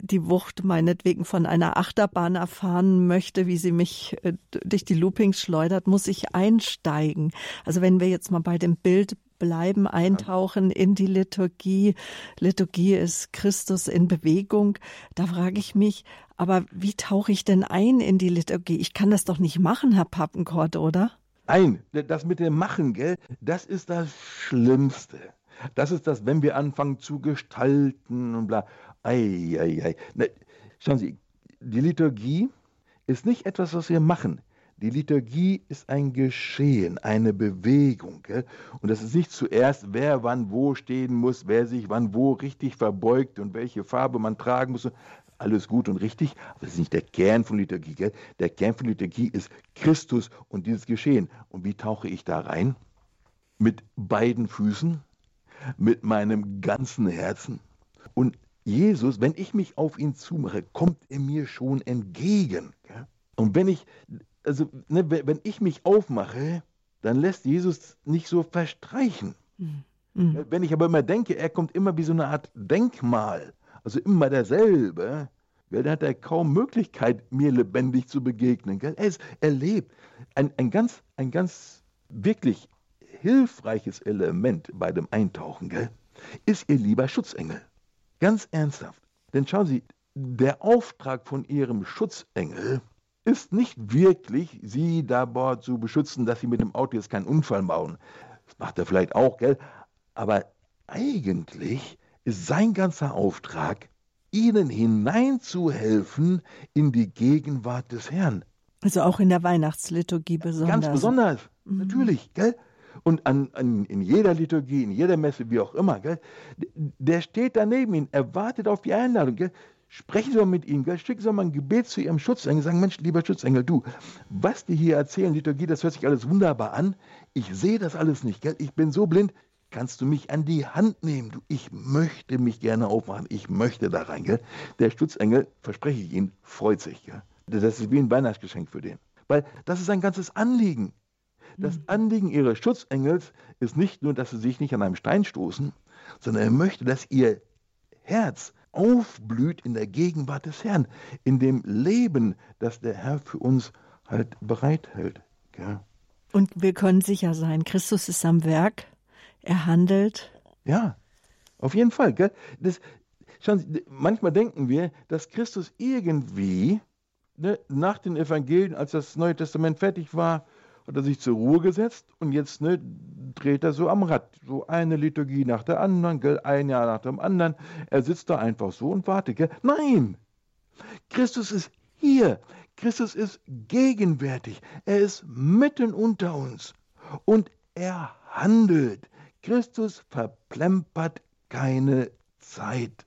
die Wucht meinetwegen von einer Achterbahn erfahren möchte, wie sie mich äh, durch die Loopings schleudert, muss ich einsteigen. Also wenn wir jetzt mal bei dem Bild bleiben, eintauchen in die Liturgie. Liturgie ist Christus in Bewegung. Da frage ich mich, aber wie tauche ich denn ein in die Liturgie? Ich kann das doch nicht machen, Herr Pappenkort, oder? Nein, das mit dem Machen, gell, das ist das Schlimmste. Das ist das, wenn wir anfangen zu gestalten und bla. Ei, ei, ei. Ne, schauen Sie, die Liturgie ist nicht etwas, was wir machen. Die Liturgie ist ein Geschehen, eine Bewegung. Gell? Und das ist nicht zuerst, wer wann wo stehen muss, wer sich wann wo richtig verbeugt und welche Farbe man tragen muss. Alles gut und richtig, aber das ist nicht der Kern von Liturgie. Gell? Der Kern von Liturgie ist Christus und dieses Geschehen. Und wie tauche ich da rein? Mit beiden Füßen, mit meinem ganzen Herzen. Und Jesus, wenn ich mich auf ihn zumache, kommt er mir schon entgegen. Gell? Und wenn ich also ne, wenn ich mich aufmache, dann lässt Jesus nicht so verstreichen. Mhm. Wenn ich aber immer denke, er kommt immer wie so eine Art Denkmal, also immer derselbe, ja, dann hat er kaum Möglichkeit, mir lebendig zu begegnen. Gell? Er, ist, er lebt. Ein, ein, ganz, ein ganz wirklich hilfreiches Element bei dem Eintauchen gell, ist ihr lieber Schutzengel. Ganz ernsthaft. Denn schauen Sie, der Auftrag von Ihrem Schutzengel ist nicht wirklich, sie dabei zu beschützen, dass sie mit dem Auto jetzt keinen Unfall bauen. Das macht er vielleicht auch, gell? Aber eigentlich ist sein ganzer Auftrag, ihnen hineinzuhelfen in die Gegenwart des Herrn. Also auch in der Weihnachtsliturgie besonders. Ganz besonders, mhm. natürlich, gell? Und an, an, in jeder Liturgie, in jeder Messe, wie auch immer, gell? Der steht daneben ihn, er wartet auf die Einladung, gell? Sprechen Sie mal mit ihnen, schicken Sie mal ein Gebet zu Ihrem Schutzengel, sagen, Mensch, lieber Schutzengel, du, was die hier erzählen, Liturgie, das hört sich alles wunderbar an. Ich sehe das alles nicht, gell? ich bin so blind. Kannst du mich an die Hand nehmen? Du, ich möchte mich gerne aufmachen, ich möchte da rein. Gell? Der Schutzengel, verspreche ich Ihnen, freut sich. Gell? Das ist wie ein Weihnachtsgeschenk für den. Weil das ist ein ganzes Anliegen. Das mhm. Anliegen Ihres Schutzengels ist nicht nur, dass Sie sich nicht an einem Stein stoßen, sondern er möchte, dass Ihr Herz aufblüht in der Gegenwart des Herrn, in dem Leben, das der Herr für uns halt bereithält. Gell? Und wir können sicher sein, Christus ist am Werk, er handelt. Ja, auf jeden Fall. Gell? Das, schauen manchmal denken wir, dass Christus irgendwie ne, nach den Evangelien, als das Neue Testament fertig war, hat er sich zur Ruhe gesetzt und jetzt ne, dreht er so am Rad. So eine Liturgie nach der anderen, gell, ein Jahr nach dem anderen. Er sitzt da einfach so und wartet. Gell. Nein! Christus ist hier. Christus ist gegenwärtig. Er ist mitten unter uns. Und er handelt. Christus verplempert keine Zeit.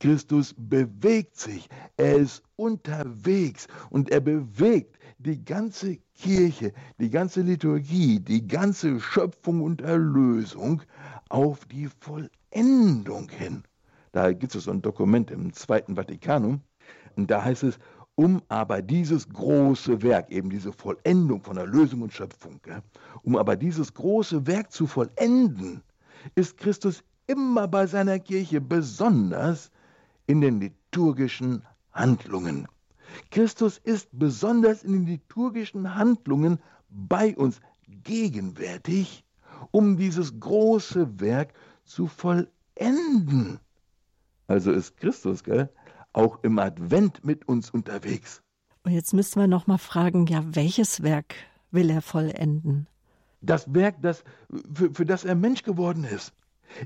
Christus bewegt sich, er ist unterwegs und er bewegt die ganze Kirche, die ganze Liturgie, die ganze Schöpfung und Erlösung auf die Vollendung hin. Da gibt es so ein Dokument im Zweiten Vatikanum und da heißt es, um aber dieses große Werk, eben diese Vollendung von Erlösung und Schöpfung, um aber dieses große Werk zu vollenden, ist Christus immer bei seiner Kirche besonders in den liturgischen Handlungen. Christus ist besonders in den liturgischen Handlungen bei uns gegenwärtig, um dieses große Werk zu vollenden. Also ist Christus, gell, auch im Advent mit uns unterwegs. Und jetzt müssen wir noch mal fragen, ja, welches Werk will er vollenden? Das Werk, das, für, für das er Mensch geworden ist.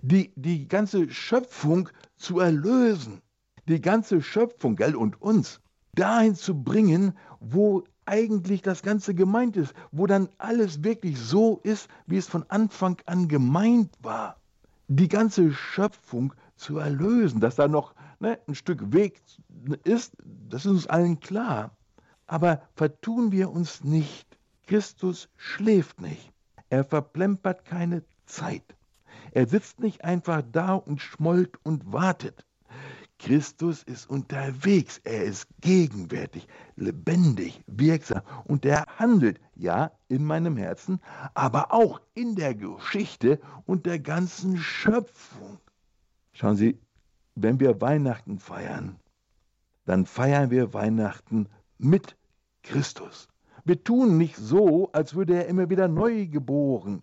Die, die ganze Schöpfung zu erlösen die ganze Schöpfung, gell, und uns dahin zu bringen, wo eigentlich das Ganze gemeint ist, wo dann alles wirklich so ist, wie es von Anfang an gemeint war. Die ganze Schöpfung zu erlösen, dass da noch ne, ein Stück Weg ist, das ist uns allen klar. Aber vertun wir uns nicht. Christus schläft nicht. Er verplempert keine Zeit. Er sitzt nicht einfach da und schmollt und wartet. Christus ist unterwegs, er ist gegenwärtig, lebendig, wirksam und er handelt, ja, in meinem Herzen, aber auch in der Geschichte und der ganzen Schöpfung. Schauen Sie, wenn wir Weihnachten feiern, dann feiern wir Weihnachten mit Christus. Wir tun nicht so, als würde er immer wieder neu geboren.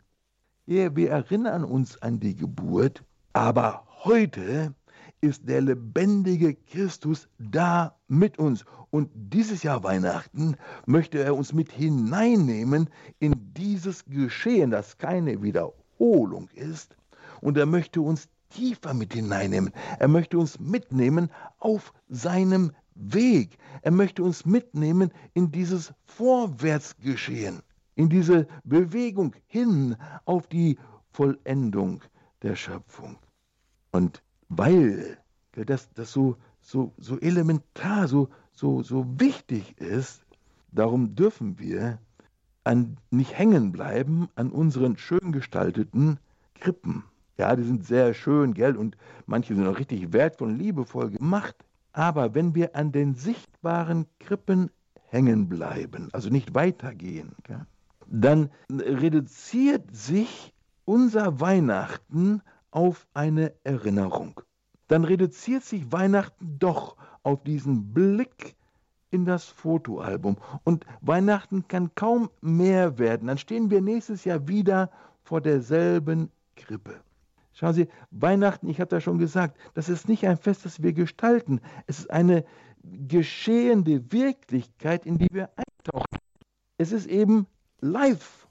Ja, wir erinnern uns an die Geburt, aber heute ist der lebendige Christus da mit uns. Und dieses Jahr Weihnachten möchte er uns mit hineinnehmen in dieses Geschehen, das keine Wiederholung ist. Und er möchte uns tiefer mit hineinnehmen. Er möchte uns mitnehmen auf seinem Weg. Er möchte uns mitnehmen in dieses Vorwärtsgeschehen, in diese Bewegung hin auf die Vollendung der Schöpfung. Und weil das, das so, so, so elementar, so, so, so wichtig ist, darum dürfen wir an, nicht hängen bleiben an unseren schön gestalteten Krippen. Ja, die sind sehr schön, gell, und manche sind auch richtig wertvoll und liebevoll gemacht. Aber wenn wir an den sichtbaren Krippen hängen bleiben, also nicht weitergehen, gell, dann reduziert sich unser Weihnachten auf eine Erinnerung. Dann reduziert sich Weihnachten doch auf diesen Blick in das Fotoalbum. Und Weihnachten kann kaum mehr werden. Dann stehen wir nächstes Jahr wieder vor derselben Krippe. Schauen Sie, Weihnachten, ich habe da schon gesagt, das ist nicht ein Fest, das wir gestalten. Es ist eine geschehende Wirklichkeit, in die wir eintauchen. Es ist eben live.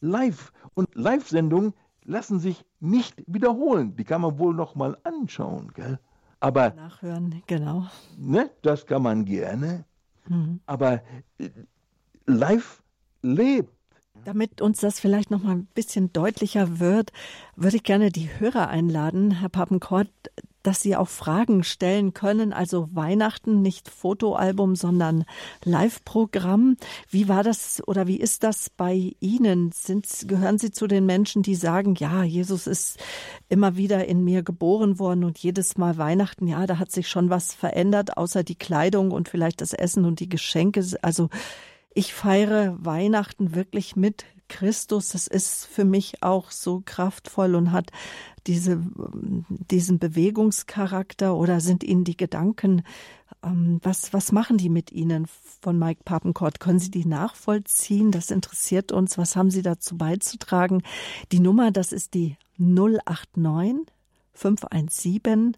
Live. Und Live-Sendungen lassen sich nicht wiederholen. Die kann man wohl noch mal anschauen, gell? Aber nachhören, genau. Ne, das kann man gerne. Mhm. Aber äh, live lebt. Damit uns das vielleicht noch mal ein bisschen deutlicher wird, würde ich gerne die Hörer einladen, Herr Pappenkort, dass Sie auch Fragen stellen können. Also Weihnachten, nicht Fotoalbum, sondern Live-Programm. Wie war das oder wie ist das bei Ihnen? Sind, gehören Sie zu den Menschen, die sagen, ja, Jesus ist immer wieder in mir geboren worden und jedes Mal Weihnachten, ja, da hat sich schon was verändert, außer die Kleidung und vielleicht das Essen und die Geschenke. Also ich feiere Weihnachten wirklich mit Christus. Das ist für mich auch so kraftvoll und hat diese, diesen Bewegungscharakter oder sind Ihnen die Gedanken, ähm, was, was machen die mit Ihnen von Mike Papenkort? Können Sie die nachvollziehen? Das interessiert uns. Was haben Sie dazu beizutragen? Die Nummer, das ist die 089 517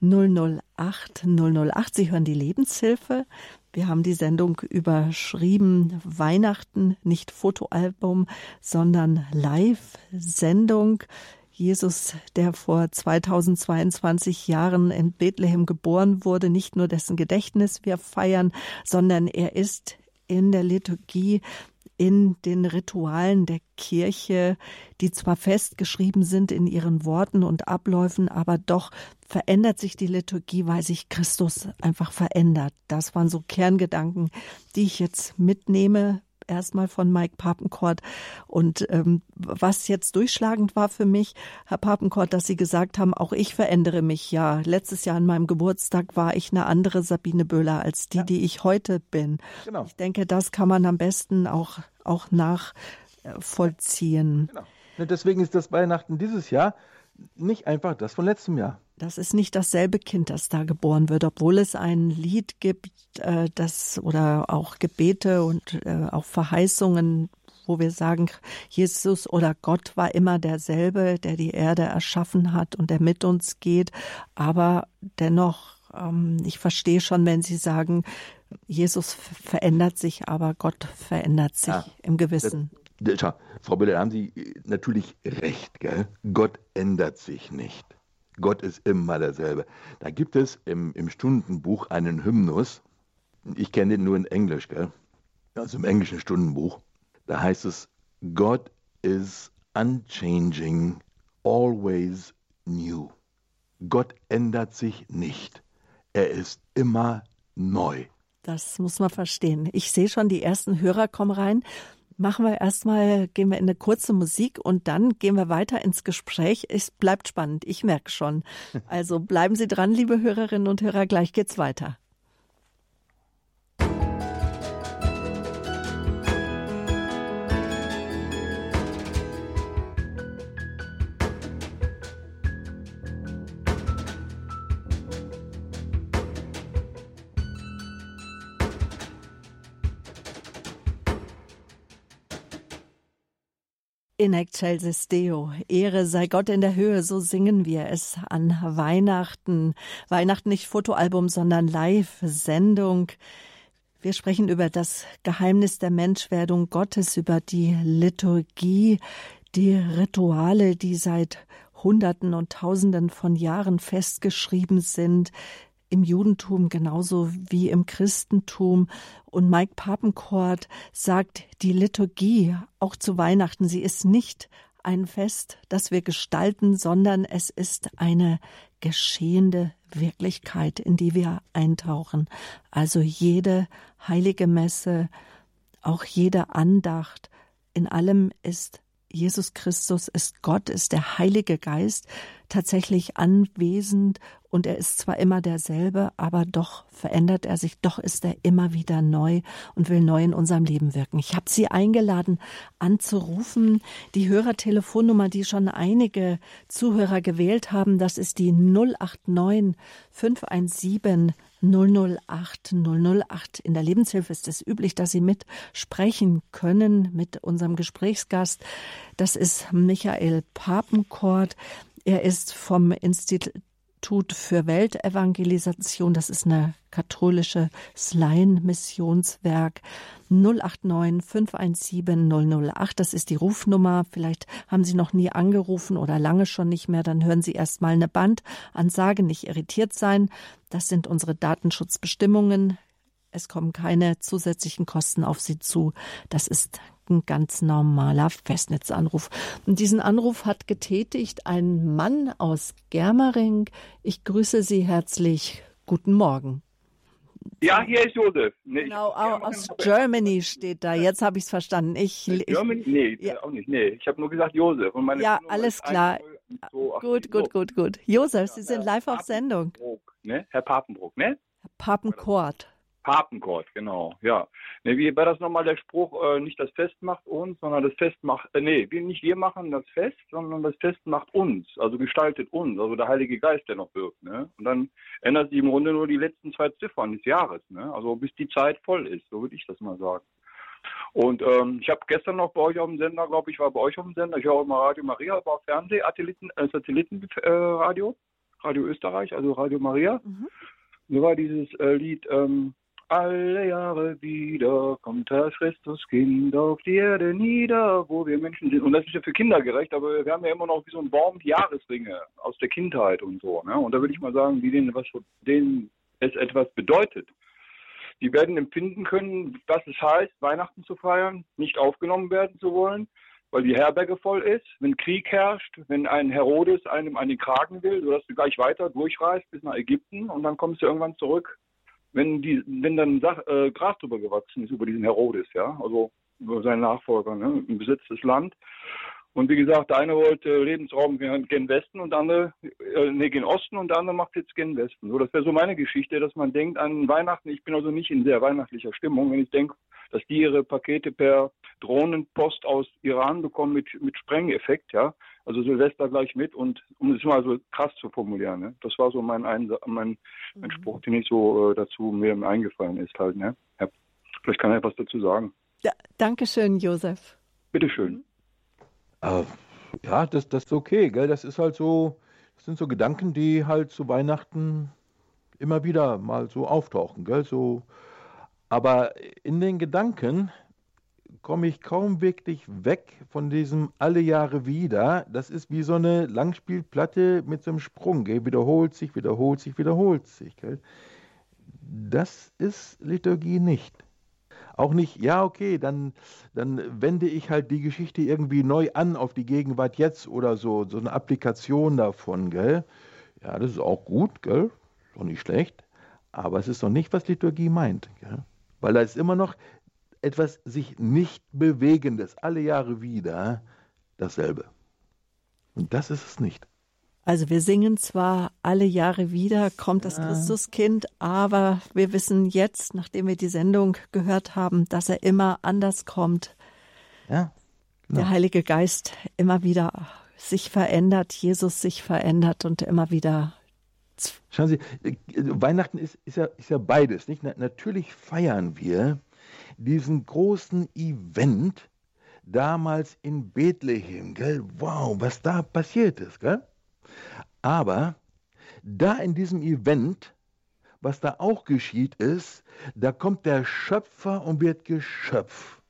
008 008. Sie hören die Lebenshilfe. Wir haben die Sendung überschrieben Weihnachten, nicht Fotoalbum, sondern Live-Sendung. Jesus, der vor 2022 Jahren in Bethlehem geboren wurde, nicht nur dessen Gedächtnis wir feiern, sondern er ist in der Liturgie in den Ritualen der Kirche, die zwar festgeschrieben sind in ihren Worten und Abläufen, aber doch verändert sich die Liturgie, weil sich Christus einfach verändert. Das waren so Kerngedanken, die ich jetzt mitnehme erstmal von Mike Papenkort. Und ähm, was jetzt durchschlagend war für mich, Herr Papenkort, dass Sie gesagt haben, auch ich verändere mich. Ja, letztes Jahr an meinem Geburtstag war ich eine andere Sabine Böhler als die, ja. die ich heute bin. Genau. Ich denke, das kann man am besten auch, auch nachvollziehen. Genau. Deswegen ist das Weihnachten dieses Jahr nicht einfach das von letztem Jahr. Das ist nicht dasselbe Kind, das da geboren wird, obwohl es ein Lied gibt, äh, das oder auch Gebete und äh, auch Verheißungen, wo wir sagen, Jesus oder Gott war immer derselbe, der die Erde erschaffen hat und der mit uns geht. Aber dennoch, ähm, ich verstehe schon, wenn Sie sagen, Jesus verändert sich, aber Gott verändert sich ja, im Gewissen. Das, das, Frau Böller, haben Sie natürlich recht. Gell? Gott ändert sich nicht. Gott ist immer derselbe. Da gibt es im, im Stundenbuch einen Hymnus. Ich kenne den nur in Englisch, gell? Also im englischen Stundenbuch. Da heißt es, God is unchanging, always new. Gott ändert sich nicht. Er ist immer neu. Das muss man verstehen. Ich sehe schon, die ersten Hörer kommen rein machen wir erstmal, gehen wir in eine kurze Musik und dann gehen wir weiter ins Gespräch. Es bleibt spannend, ich merke schon. Also bleiben Sie dran, liebe Hörerinnen und Hörer, gleich geht's weiter. In excelsis Deo, Ehre sei Gott in der Höhe, so singen wir es an Weihnachten. Weihnachten nicht Fotoalbum, sondern Live-Sendung. Wir sprechen über das Geheimnis der Menschwerdung Gottes, über die Liturgie, die Rituale, die seit Hunderten und Tausenden von Jahren festgeschrieben sind im Judentum genauso wie im Christentum. Und Mike Papenkort sagt, die Liturgie auch zu Weihnachten, sie ist nicht ein Fest, das wir gestalten, sondern es ist eine geschehende Wirklichkeit, in die wir eintauchen. Also jede heilige Messe, auch jede Andacht, in allem ist Jesus Christus, ist Gott, ist der Heilige Geist tatsächlich anwesend und er ist zwar immer derselbe, aber doch verändert er sich, doch ist er immer wieder neu und will neu in unserem Leben wirken. Ich habe Sie eingeladen, anzurufen. Die Hörertelefonnummer, die schon einige Zuhörer gewählt haben, das ist die 089 517 008 008. In der Lebenshilfe ist es üblich, dass Sie mitsprechen können mit unserem Gesprächsgast. Das ist Michael Papenkort. Er ist vom Institut für Weltevangelisation. Das ist eine katholische Laien-Missionswerk. 089 517 008. Das ist die Rufnummer. Vielleicht haben Sie noch nie angerufen oder lange schon nicht mehr. Dann hören Sie erst mal eine Bandansage. Nicht irritiert sein. Das sind unsere Datenschutzbestimmungen. Es kommen keine zusätzlichen Kosten auf Sie zu. Das ist ein ganz normaler Festnetzanruf. Und diesen Anruf hat getätigt ein Mann aus Germering. Ich grüße Sie herzlich. Guten Morgen. Ja, hier ist Josef. Nee, genau, aus Germany steht da. Jetzt habe ich es verstanden. Ich, ich, Germany? Nee, ja. auch nicht. Nee, ich habe nur gesagt Josef. Und meine ja, alles klar. Gut, gut, gut, gut. Josef, Sie sind live auf Sendung. Ne? Herr Papenbrook, ne? Herr Papenkort. Papenkort, genau, ja. Ne, wie war das nochmal der Spruch, äh, nicht das Fest macht uns, sondern das Fest macht, äh, nee, nicht wir machen das Fest, sondern das Fest macht uns, also gestaltet uns, also der Heilige Geist, der noch wirkt, ne? Und dann ändert sich im Grunde nur die letzten zwei Ziffern des Jahres, ne? Also bis die Zeit voll ist, so würde ich das mal sagen. Und ähm, ich habe gestern noch bei euch auf dem Sender, glaube ich, war bei euch auf dem Sender, ich höre immer Radio Maria, aber auch Fernseh, Satelliten, äh, Satellitenradio, äh, Radio Österreich, also Radio Maria. Mhm. Da war dieses äh, Lied, ähm, alle Jahre wieder kommt das Christuskind auf die Erde nieder, wo wir Menschen sind. Und das ist ja für Kinder gerecht, aber wir haben ja immer noch wie so ein Baum die Jahresringe aus der Kindheit und so. Ne? Und da würde ich mal sagen, wie denen, was, denen es etwas bedeutet. Die werden empfinden können, was es heißt, Weihnachten zu feiern, nicht aufgenommen werden zu wollen, weil die Herberge voll ist, wenn Krieg herrscht, wenn ein Herodes einem an den Kragen will, sodass du gleich weiter durchreist bis nach Ägypten und dann kommst du irgendwann zurück wenn die, wenn dann Sach, äh, Gras drüber gewachsen ist über diesen Herodes, ja, also über seinen Nachfolger, ne, im Besitz des Land. Und wie gesagt, der eine wollte Lebensraum gen Westen und der andere, äh, nee, gen Osten und der andere macht jetzt gen Westen. So, das wäre so meine Geschichte, dass man denkt an Weihnachten. Ich bin also nicht in sehr weihnachtlicher Stimmung, wenn ich denke, dass die ihre Pakete per Drohnenpost aus Iran bekommen mit, mit Sprengeffekt, ja. Also Silvester gleich mit und um es mal so krass zu formulieren, ne? Das war so mein, Ein mein, mein mhm. Spruch, den ich so äh, dazu mir eingefallen ist halt, ne? Ja. Vielleicht kann er etwas dazu sagen. Ja, Dankeschön, Josef. Bitteschön. Äh, ja, das, das ist okay, gell? Das ist halt so, das sind so Gedanken, die halt zu Weihnachten immer wieder mal so auftauchen, gell? So, aber in den Gedanken komme ich kaum wirklich weg von diesem alle Jahre wieder. Das ist wie so eine Langspielplatte mit so einem Sprung. Gell? Wiederholt sich, wiederholt sich, wiederholt sich. Gell? Das ist Liturgie nicht. Auch nicht, ja, okay, dann, dann wende ich halt die Geschichte irgendwie neu an auf die Gegenwart jetzt oder so, so eine Applikation davon, gell? Ja, das ist auch gut, gell? Ist nicht schlecht. Aber es ist noch nicht, was Liturgie meint, gell? Weil da ist immer noch etwas sich nicht Bewegendes, alle Jahre wieder dasselbe. Und das ist es nicht. Also wir singen zwar alle Jahre wieder, kommt das ja. Christuskind, aber wir wissen jetzt, nachdem wir die Sendung gehört haben, dass er immer anders kommt. Ja. Genau. Der Heilige Geist immer wieder sich verändert, Jesus sich verändert und immer wieder. Schauen Sie, äh, Weihnachten ist, ist, ja, ist ja beides. Nicht? natürlich feiern wir diesen großen Event damals in Bethlehem, gell? Wow, was da passiert ist, gell? Aber da in diesem Event, was da auch geschieht ist, da kommt der Schöpfer und wird Geschöpf.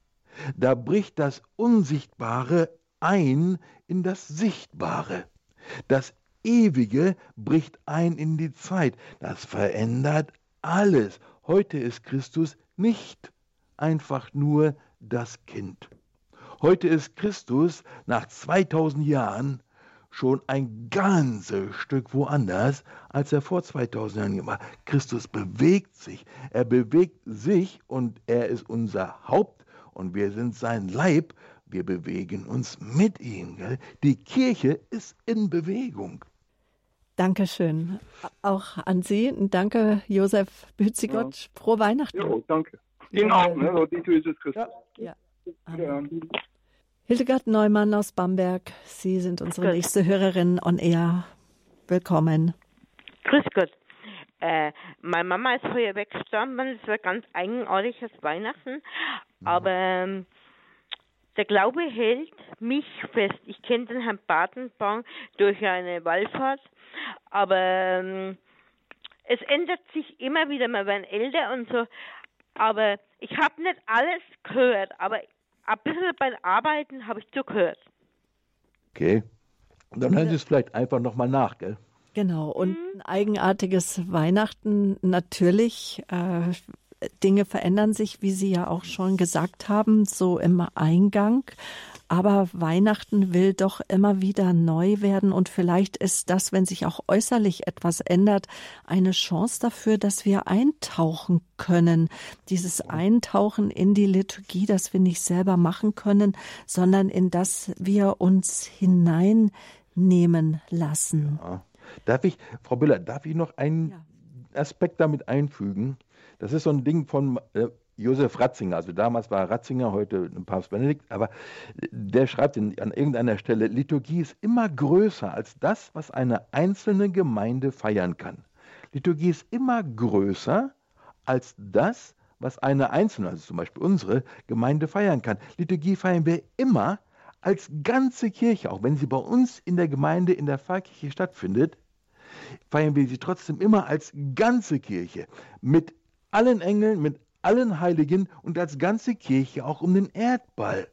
Da bricht das Unsichtbare ein in das Sichtbare. Das Ewige bricht ein in die Zeit. Das verändert alles. Heute ist Christus nicht einfach nur das Kind. Heute ist Christus nach 2000 Jahren schon ein ganzes Stück woanders, als er vor 2000 Jahren war. Christus bewegt sich. Er bewegt sich und er ist unser Haupt und wir sind sein Leib. Wir bewegen uns mit ihm. Gell? Die Kirche ist in Bewegung. Dankeschön. Auch an Sie. Danke, Josef Bützigott. Ja. Frohe Weihnachten. Jo, danke. Ihnen auch. Ne? Die Jesus Christus. Ja. ja. Hildegard Neumann aus Bamberg, Sie sind unsere nächste Hörerin on Air. Willkommen. Grüß Gott. Äh, meine Mama ist vorher weggestorben, es war ganz eigenartiges Weihnachten, mhm. aber ähm, der Glaube hält mich fest. Ich kenne den Herrn Badenbang durch eine Wallfahrt, aber ähm, es ändert sich immer wieder, man wird älter und so, aber ich habe nicht alles gehört, aber ein bisschen beim Arbeiten habe ich zugehört. Okay. Dann hören Sie es vielleicht einfach nochmal nach, gell? Genau, und mhm. ein eigenartiges Weihnachten natürlich. Äh, Dinge verändern sich, wie Sie ja auch schon gesagt haben, so im Eingang. Aber Weihnachten will doch immer wieder neu werden und vielleicht ist das, wenn sich auch äußerlich etwas ändert, eine Chance dafür, dass wir eintauchen können. Dieses Eintauchen in die Liturgie, das wir nicht selber machen können, sondern in das wir uns hineinnehmen lassen. Ja. Darf ich, Frau Büller, darf ich noch einen ja. Aspekt damit einfügen? Das ist so ein Ding von äh, Josef Ratzinger, also damals war Ratzinger, heute Papst Benedikt, aber der schreibt in, an irgendeiner Stelle, Liturgie ist immer größer als das, was eine einzelne Gemeinde feiern kann. Liturgie ist immer größer als das, was eine einzelne, also zum Beispiel unsere Gemeinde feiern kann. Liturgie feiern wir immer als ganze Kirche, auch wenn sie bei uns in der Gemeinde, in der Pfarrkirche stattfindet, feiern wir sie trotzdem immer als ganze Kirche mit allen Engeln, mit allen Heiligen und als ganze Kirche auch um den Erdball.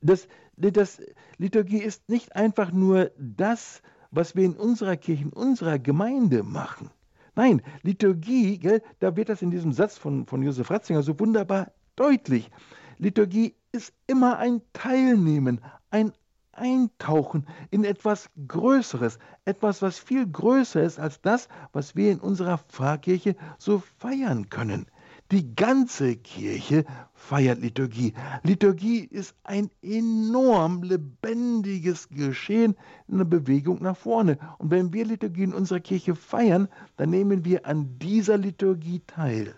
Das, das Liturgie ist nicht einfach nur das, was wir in unserer Kirche, in unserer Gemeinde machen. Nein, Liturgie, gell, da wird das in diesem Satz von, von Josef Ratzinger so wunderbar deutlich. Liturgie ist immer ein Teilnehmen, ein Eintauchen in etwas Größeres, etwas, was viel größer ist als das, was wir in unserer Pfarrkirche so feiern können. Die ganze Kirche feiert Liturgie. Liturgie ist ein enorm lebendiges Geschehen, eine Bewegung nach vorne. Und wenn wir Liturgie in unserer Kirche feiern, dann nehmen wir an dieser Liturgie teil.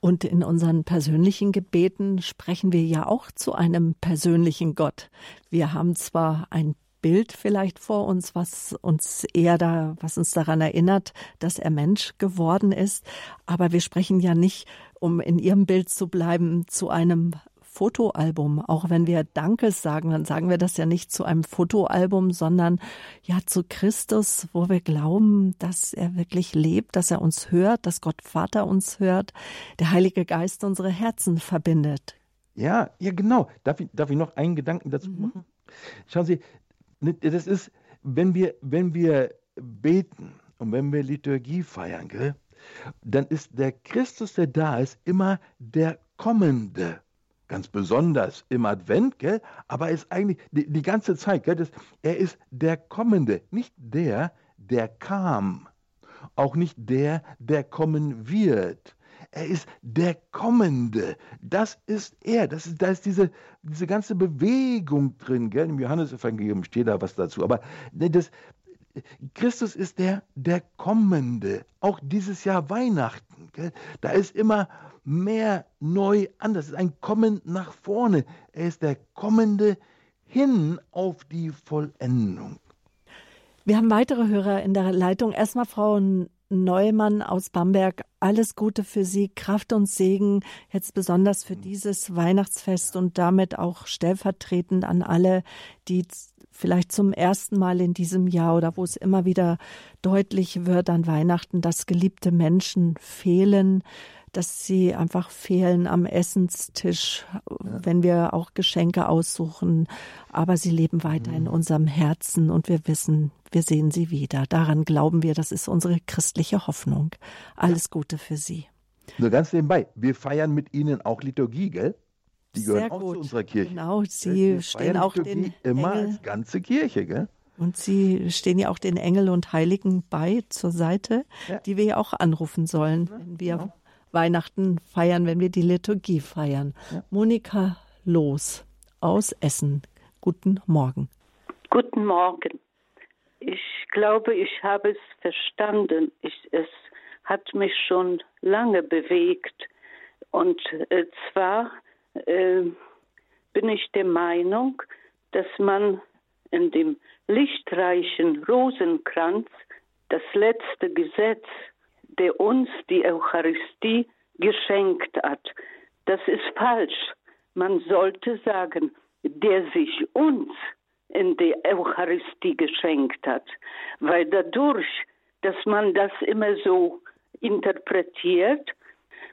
Und in unseren persönlichen Gebeten sprechen wir ja auch zu einem persönlichen Gott. Wir haben zwar ein Bild vielleicht vor uns, was uns eher da, was uns daran erinnert, dass er Mensch geworden ist. Aber wir sprechen ja nicht, um in Ihrem Bild zu bleiben, zu einem Fotoalbum. Auch wenn wir Dankes sagen, dann sagen wir das ja nicht zu einem Fotoalbum, sondern ja zu Christus, wo wir glauben, dass er wirklich lebt, dass er uns hört, dass Gott Vater uns hört, der Heilige Geist unsere Herzen verbindet. Ja, ja, genau. Darf ich, darf ich noch einen Gedanken dazu mhm. machen? Schauen Sie, Ne, das ist, wenn wir, wenn wir beten und wenn wir Liturgie feiern, gell, dann ist der Christus, der da ist, immer der Kommende. Ganz besonders im Advent, gell, aber ist eigentlich die, die ganze Zeit, gell, das, er ist der Kommende, nicht der, der kam, auch nicht der, der kommen wird. Er ist der Kommende. Das ist er. Das ist, da ist diese, diese ganze Bewegung drin. Gell? Im Johannesevangelium steht da was dazu. Aber das, Christus ist der, der Kommende. Auch dieses Jahr Weihnachten. Gell? Da ist immer mehr neu an. Das ist ein Kommen nach vorne. Er ist der Kommende hin auf die Vollendung. Wir haben weitere Hörer in der Leitung. Erstmal Frau Neumann aus Bamberg. Alles Gute für Sie, Kraft und Segen, jetzt besonders für dieses Weihnachtsfest und damit auch stellvertretend an alle, die vielleicht zum ersten Mal in diesem Jahr oder wo es immer wieder deutlich wird an Weihnachten, dass geliebte Menschen fehlen, dass sie einfach fehlen am Essenstisch, wenn wir auch Geschenke aussuchen. Aber sie leben weiter in mhm. unserem Herzen und wir wissen, wir sehen sie wieder. Daran glauben wir, das ist unsere christliche Hoffnung. Alles Gute für Sie. Nur ganz nebenbei, wir feiern mit Ihnen auch Liturgie, gell? Die gehören Sehr auch gut. zu unserer Kirche. Genau, Wir Sie stehen feiern auch Liturgie den immer Engel, als ganze Kirche, gell? und Sie stehen ja auch den Engel und Heiligen bei zur Seite, Ja. die wir ja auch anrufen sollen, wenn wir Weihnachten feiern, wenn wir die Liturgie feiern. Monika Los aus Essen. Guten Morgen. Guten Morgen. Ich glaube, ich habe es verstanden. Ich, es hat mich schon lange bewegt. Und äh, zwar äh, bin ich der Meinung, dass man in dem lichtreichen Rosenkranz das letzte Gesetz, der uns die Eucharistie geschenkt hat, das ist falsch. Man sollte sagen, der sich uns in der Eucharistie geschenkt hat, weil dadurch, dass man das immer so interpretiert,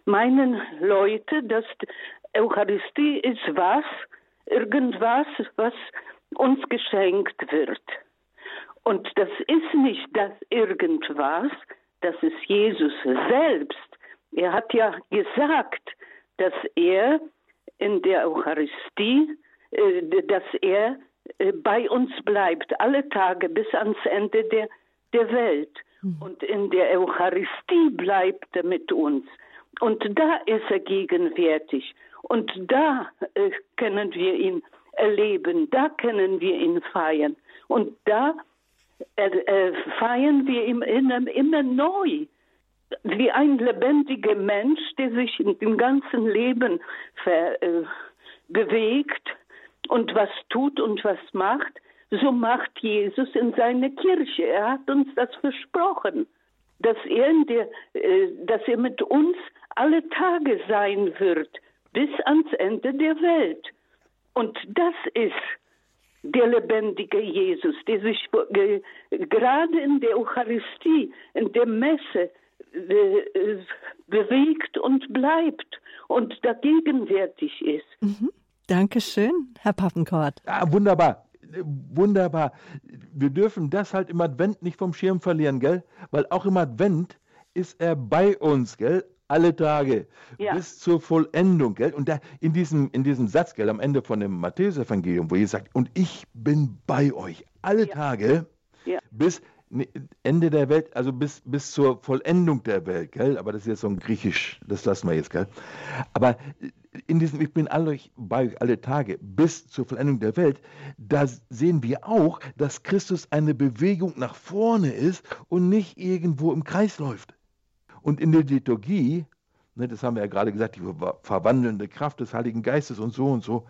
meinen Leute, dass Eucharistie ist was, irgendwas, was uns geschenkt wird. Und das ist nicht das irgendwas, das ist Jesus selbst. Er hat ja gesagt, dass er in der Eucharistie, äh, dass er äh, bei uns bleibt, alle Tage bis ans Ende der, der Welt. Und in der Eucharistie bleibt er mit uns. Und da ist er gegenwärtig. Und da äh, können wir ihn erleben, da können wir ihn feiern. Und da äh, feiern wir ihn immer, immer neu. Wie ein lebendiger Mensch, der sich dem ganzen Leben ver, äh, bewegt und was tut und was macht, so macht Jesus in seiner Kirche. Er hat uns das versprochen, dass er, der, äh, dass er mit uns alle Tage sein wird, bis ans Ende der Welt. Und das ist der lebendige Jesus, der sich gerade in der Eucharistie, in der Messe bewegt und bleibt und da gegenwärtig ist. Dankeschön, Herr Pappenkort. Ah, wunderbar. Wunderbar. Wir dürfen das halt im Advent nicht vom Schirm verlieren, gell? Weil auch im Advent ist er bei uns, gell? Alle Tage. Ja. Bis zur Vollendung, gell? Und da in diesem, in diesem Satz, gell, am Ende von dem Matthäus-Evangelium, wo Jesus sagt, und ich bin bei euch alle Tage Ja. bis ne, Ende der Welt, also bis, bis zur Vollendung der Welt, gell? Aber das ist jetzt so ein Griechisch, das lassen wir jetzt, gell? Aber in diesem Ich bin alle, bei euch alle Tage bis zur Vollendung der Welt, da sehen wir auch, dass Christus eine Bewegung nach vorne ist und nicht irgendwo im Kreis läuft. Und in der Liturgie, ne, das haben wir ja gerade gesagt, die ver- verwandelnde Kraft des Heiligen Geistes und so und so,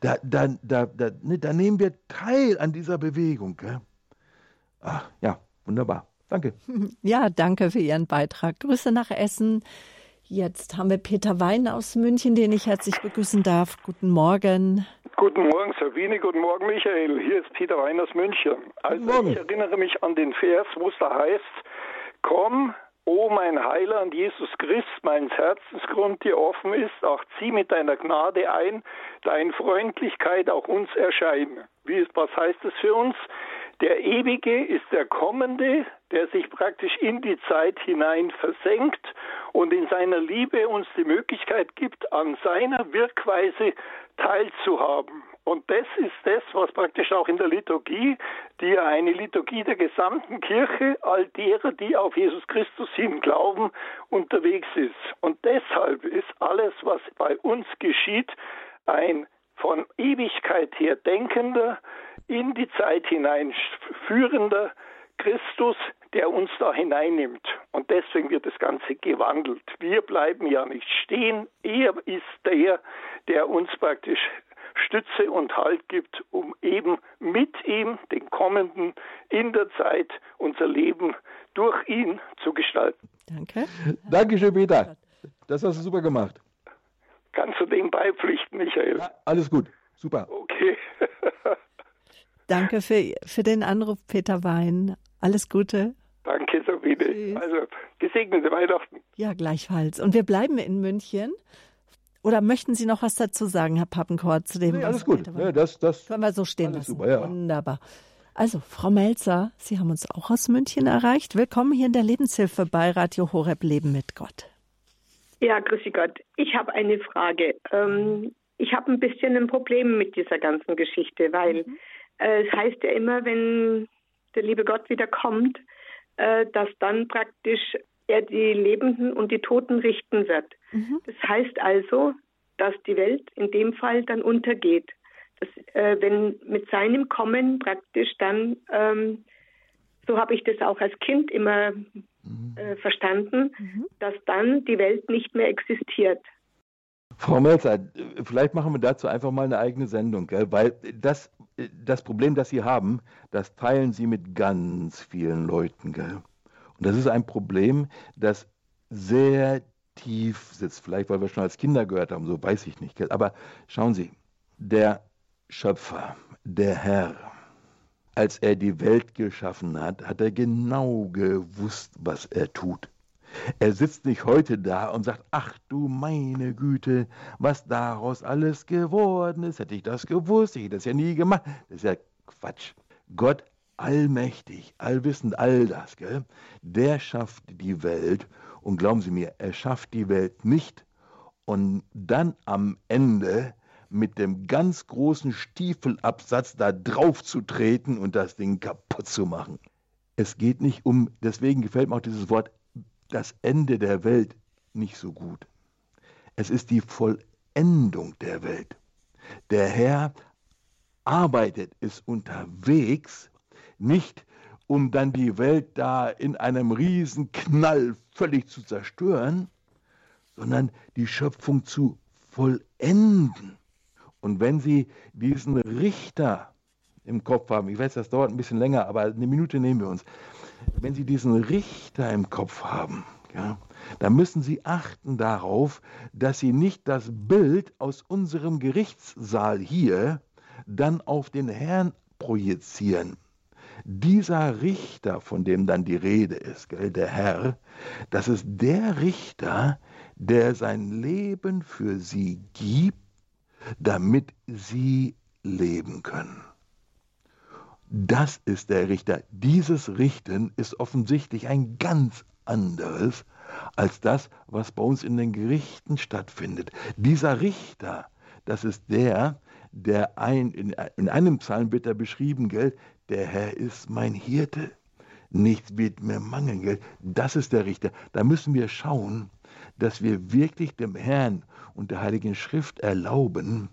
da, da, da, da, ne, da nehmen wir teil an dieser Bewegung. Gell? Ach, ja, wunderbar. Danke. Ja, danke für Ihren Beitrag. Grüße nach Essen. Jetzt haben wir Peter Wein aus München, den ich herzlich begrüßen darf. Guten Morgen. Guten Morgen, Sabine. Guten Morgen, Michael. Hier ist Peter Wein aus München. Also, Morgen. ich erinnere mich an den Vers, wo es da heißt: Komm, o mein Heiland Jesus Christ, meines Herzensgrund dir offen ist, auch zieh mit deiner Gnade ein, dein Freundlichkeit auch uns erscheine. Wie was heißt es für uns? Der Ewige ist der Kommende, der sich praktisch in die Zeit hinein versenkt und in seiner Liebe uns die Möglichkeit gibt, an seiner Wirkweise teilzuhaben. Und das ist das, was praktisch auch in der Liturgie, die ja eine Liturgie der gesamten Kirche, all derer, die auf Jesus Christus hin glauben, unterwegs ist. Und deshalb ist alles, was bei uns geschieht, ein von Ewigkeit her denkender, in die Zeit hinein führender Christus, der uns da hineinnimmt. Und deswegen wird das Ganze gewandelt. Wir bleiben ja nicht stehen. Er ist der, der uns praktisch Stütze und Halt gibt, um eben mit ihm, den Kommenden, in der Zeit unser Leben durch ihn zu gestalten. Danke. Dankeschön, Peter. Das hast du super gemacht. Kannst du dem beipflichten, Michael? Ja, alles gut. Super. Okay. Danke für, für den Anruf, Peter Wein. Alles Gute. Danke, Sabine. Tschüss. Also, gesegnete Weihnachten. Ja, gleichfalls. Und wir bleiben in München. Oder möchten Sie noch was dazu sagen, Herr Pappenkort, zu dem, Nee, was alles gut. Ja, das, das, Können wir so stehen lassen. super, ja. Wunderbar. Also, Frau Melzer, Sie haben uns auch aus München erreicht. Willkommen hier in der Lebenshilfe bei Radio Horeb Leben mit Gott. Ja, grüße Gott. Ich habe eine Frage. Ähm, ich habe ein bisschen ein Problem mit dieser ganzen Geschichte, weil mhm. äh, es heißt ja immer, wenn der liebe Gott wieder kommt, äh, dass dann praktisch er die Lebenden und die Toten richten wird. Mhm. Das heißt also, dass die Welt in dem Fall dann untergeht. Dass, äh, wenn mit seinem Kommen praktisch dann, ähm, so habe ich das auch als Kind immer mhm. äh, verstanden, mhm. dass dann die Welt nicht mehr existiert. Frau Melzer, vielleicht machen wir dazu einfach mal eine eigene Sendung, gell? weil das, das Problem, das Sie haben, das teilen Sie mit ganz vielen Leuten. Gell? Und das ist ein Problem, das sehr tief sitzt. Vielleicht, weil wir schon als Kinder gehört haben, so weiß ich nicht. Aber schauen Sie, der Schöpfer, der Herr, als er die Welt geschaffen hat, hat er genau gewusst, was er tut. Er sitzt nicht heute da und sagt, ach du meine Güte, was daraus alles geworden ist. Hätte ich das gewusst, ich hätte das ja nie gemacht. Das ist ja Quatsch. Gott allmächtig, allwissend, all das, gell? der schafft die Welt. Und glauben Sie mir, er schafft die Welt nicht und dann am Ende mit dem ganz großen Stiefelabsatz da drauf zu treten und das Ding kaputt zu machen. Es geht nicht um, deswegen gefällt mir auch dieses Wort, das Ende der Welt nicht so gut. Es ist die Vollendung der Welt. Der Herr arbeitet, ist unterwegs, nicht um dann die Welt da in einem Riesenknall völlig zu zerstören, sondern die Schöpfung zu vollenden. Und wenn Sie diesen Richter im Kopf haben, ich weiß, das dauert ein bisschen länger, aber eine Minute nehmen wir uns. Wenn Sie diesen Richter im Kopf haben, ja, dann müssen Sie achten darauf, dass Sie nicht das Bild aus unserem Gerichtssaal hier dann auf den Herrn projizieren. Dieser Richter, von dem dann die Rede ist, gell, der Herr, das ist der Richter, der sein Leben für sie gibt, damit sie leben können. Das ist der Richter. Dieses Richten ist offensichtlich ein ganz anderes als das, was bei uns in den Gerichten stattfindet. Dieser Richter, das ist der, der ein, in, in einem Psalm wird er beschrieben, gell, der Herr ist mein Hirte, nichts wird mir mangeln, gell. Das ist der Richter. Da müssen wir schauen, dass wir wirklich dem Herrn und der Heiligen Schrift erlauben,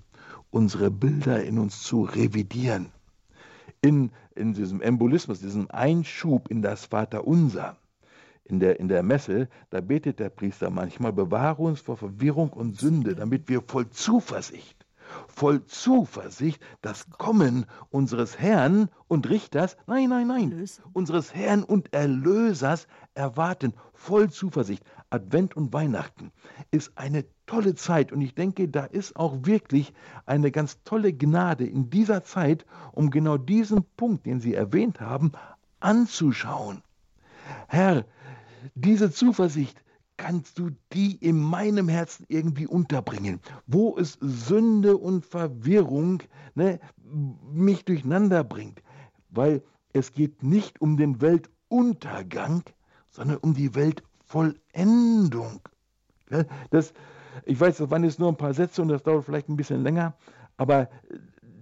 unsere Bilder in uns zu revidieren. In, in diesem Embolismus, diesem Einschub in das Vaterunser, in der, in der Messe, da betet der Priester manchmal, bewahre uns vor Verwirrung und Sünde, damit wir voll Zuversicht voll Zuversicht das Kommen unseres Herrn und Richters, nein, nein, nein, unseres Herrn und Erlösers erwarten, voll Zuversicht. Advent und Weihnachten ist eine tolle Zeit und ich denke, da ist auch wirklich eine ganz tolle Gnade in dieser Zeit, um genau diesen Punkt, den Sie erwähnt haben, anzuschauen. Herr, diese Zuversicht, kannst du die in meinem Herzen irgendwie unterbringen, wo es Sünde und Verwirrung ne, mich durcheinander bringt. Weil es geht nicht um den Weltuntergang, sondern um die Weltvollendung. Das, ich weiß, das waren jetzt nur ein paar Sätze und das dauert vielleicht ein bisschen länger, aber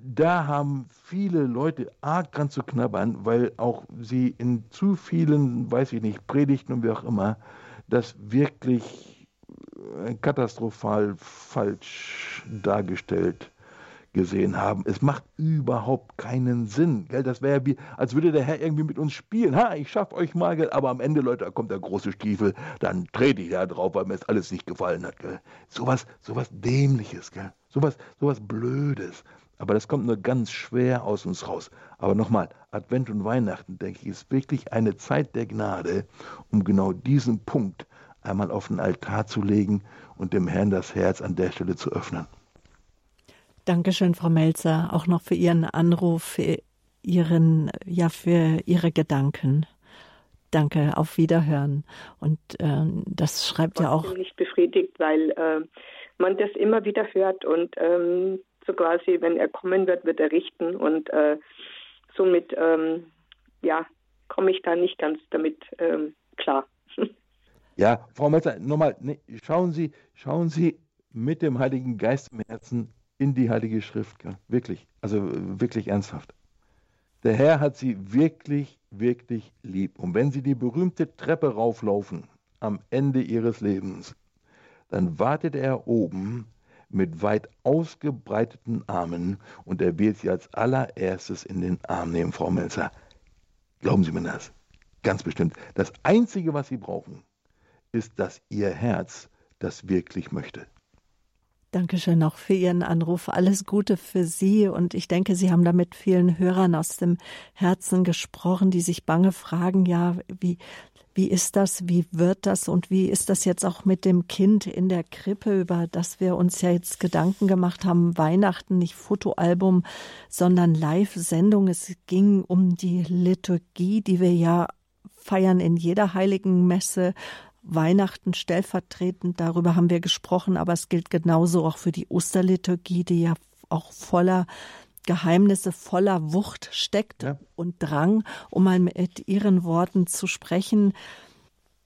da haben viele Leute arg dran zu knabbern, weil auch sie in zu vielen, weiß ich nicht, Predigten und wie auch immer, das wirklich äh, katastrophal falsch dargestellt gesehen haben. Es macht überhaupt keinen Sinn. Gell? Das wäre wie, als würde der Herr irgendwie mit uns spielen. Ha, ich schaff euch mal, gell? aber am Ende, Leute, da kommt der große Stiefel, dann trete ich da drauf, weil mir das alles nicht gefallen hat. Gell? Sowas, sowas Dämliches, gell? Sowas, sowas Blödes. Aber das kommt nur ganz schwer aus uns raus. Aber nochmal, Advent und Weihnachten, denke ich, ist wirklich eine Zeit der Gnade, um genau diesen Punkt einmal auf den Altar zu legen und dem Herrn das Herz an der Stelle zu öffnen. Dankeschön, Frau Melzer, auch noch für Ihren Anruf, für Ihren, ja, für Ihre Gedanken. Danke, auf Wiederhören. Und äh, das schreibt ja auch. Ich bin befriedigt, weil äh, man das immer wieder hört und ähm, so quasi, wenn er kommen wird, wird er richten und äh, somit ähm, ja, komme ich da nicht ganz damit ähm, klar. Ja, Frau Melzer, nochmal, ne, schauen Sie, schauen Sie mit dem Heiligen Geist im Herzen in die Heilige Schrift. Wirklich, also wirklich ernsthaft. Der Herr hat Sie wirklich, wirklich lieb. Und wenn Sie die berühmte Treppe rauflaufen am Ende Ihres Lebens, dann wartet er oben mit weit ausgebreiteten Armen und er wird Sie als allererstes in den Arm nehmen, Frau Melzer. Glauben Sie mir das? Ganz bestimmt. Das Einzige, was Sie brauchen, ist, dass Ihr Herz das wirklich möchte. Dankeschön auch für Ihren Anruf. Alles Gute für Sie. Und ich denke, Sie haben da mit vielen Hörern aus dem Herzen gesprochen, die sich bange fragen, ja, wie, wie ist das? Wie wird das? Und wie ist das jetzt auch mit dem Kind in der Krippe, über das wir uns ja jetzt Gedanken gemacht haben? Weihnachten, nicht Fotoalbum, sondern Live-Sendung. Es ging um die Liturgie, die wir ja feiern in jeder heiligen Messe. Weihnachten stellvertretend, darüber haben wir gesprochen, aber es gilt genauso auch für die Osterliturgie, die ja auch voller Geheimnisse, voller Wucht steckt ja. und Drang, um mal mit Ihren Worten zu sprechen.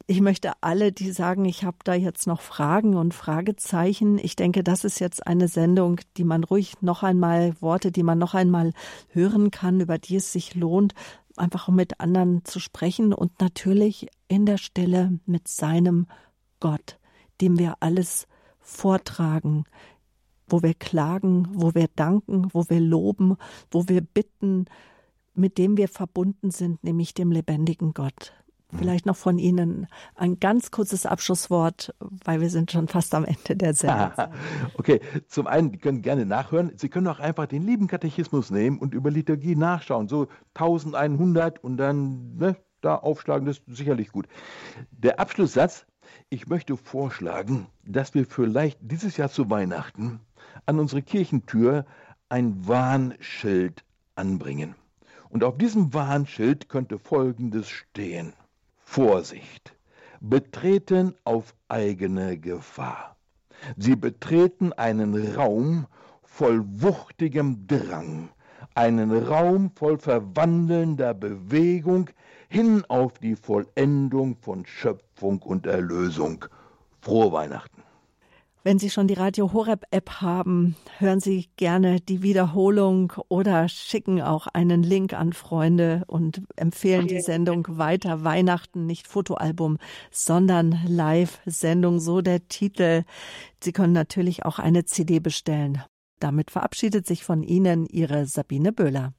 Ich möchte alle, die sagen, ich habe da jetzt noch Fragen und Fragezeichen, ich denke, das ist jetzt eine Sendung, die man ruhig noch einmal, Worte, die man noch einmal hören kann, über die es sich lohnt, einfach mit anderen zu sprechen und natürlich in der Stille mit seinem Gott, dem wir alles vortragen, wo wir klagen, wo wir danken, wo wir loben, wo wir bitten, mit dem wir verbunden sind, nämlich dem lebendigen Gott. Vielleicht noch von Ihnen ein ganz kurzes Abschlusswort, weil wir sind schon fast am Ende der Sendung. okay, zum einen, Sie können gerne nachhören. Sie können auch einfach den lieben Katechismus nehmen und über Liturgie nachschauen. So 1100 und dann ne, da aufschlagen, das ist sicherlich gut. Der Abschlusssatz, ich möchte vorschlagen, dass wir vielleicht dieses Jahr zu Weihnachten an unsere Kirchentür ein Warnschild anbringen. Und auf diesem Warnschild könnte Folgendes stehen. Vorsicht, betreten auf eigene Gefahr. Sie betreten einen Raum voll wuchtigem Drang, einen Raum voll verwandelnder Bewegung hin auf die Vollendung von Schöpfung und Erlösung. Frohe Weihnachten. Wenn Sie schon die Radio Horeb App haben, hören Sie gerne die Wiederholung oder schicken auch einen Link an Freunde und empfehlen die Sendung weiter. Weihnachten, nicht Fotoalbum, sondern Live-Sendung, so der Titel. Sie können natürlich auch eine CD bestellen. Damit verabschiedet sich von Ihnen Ihre Sabine Böhler.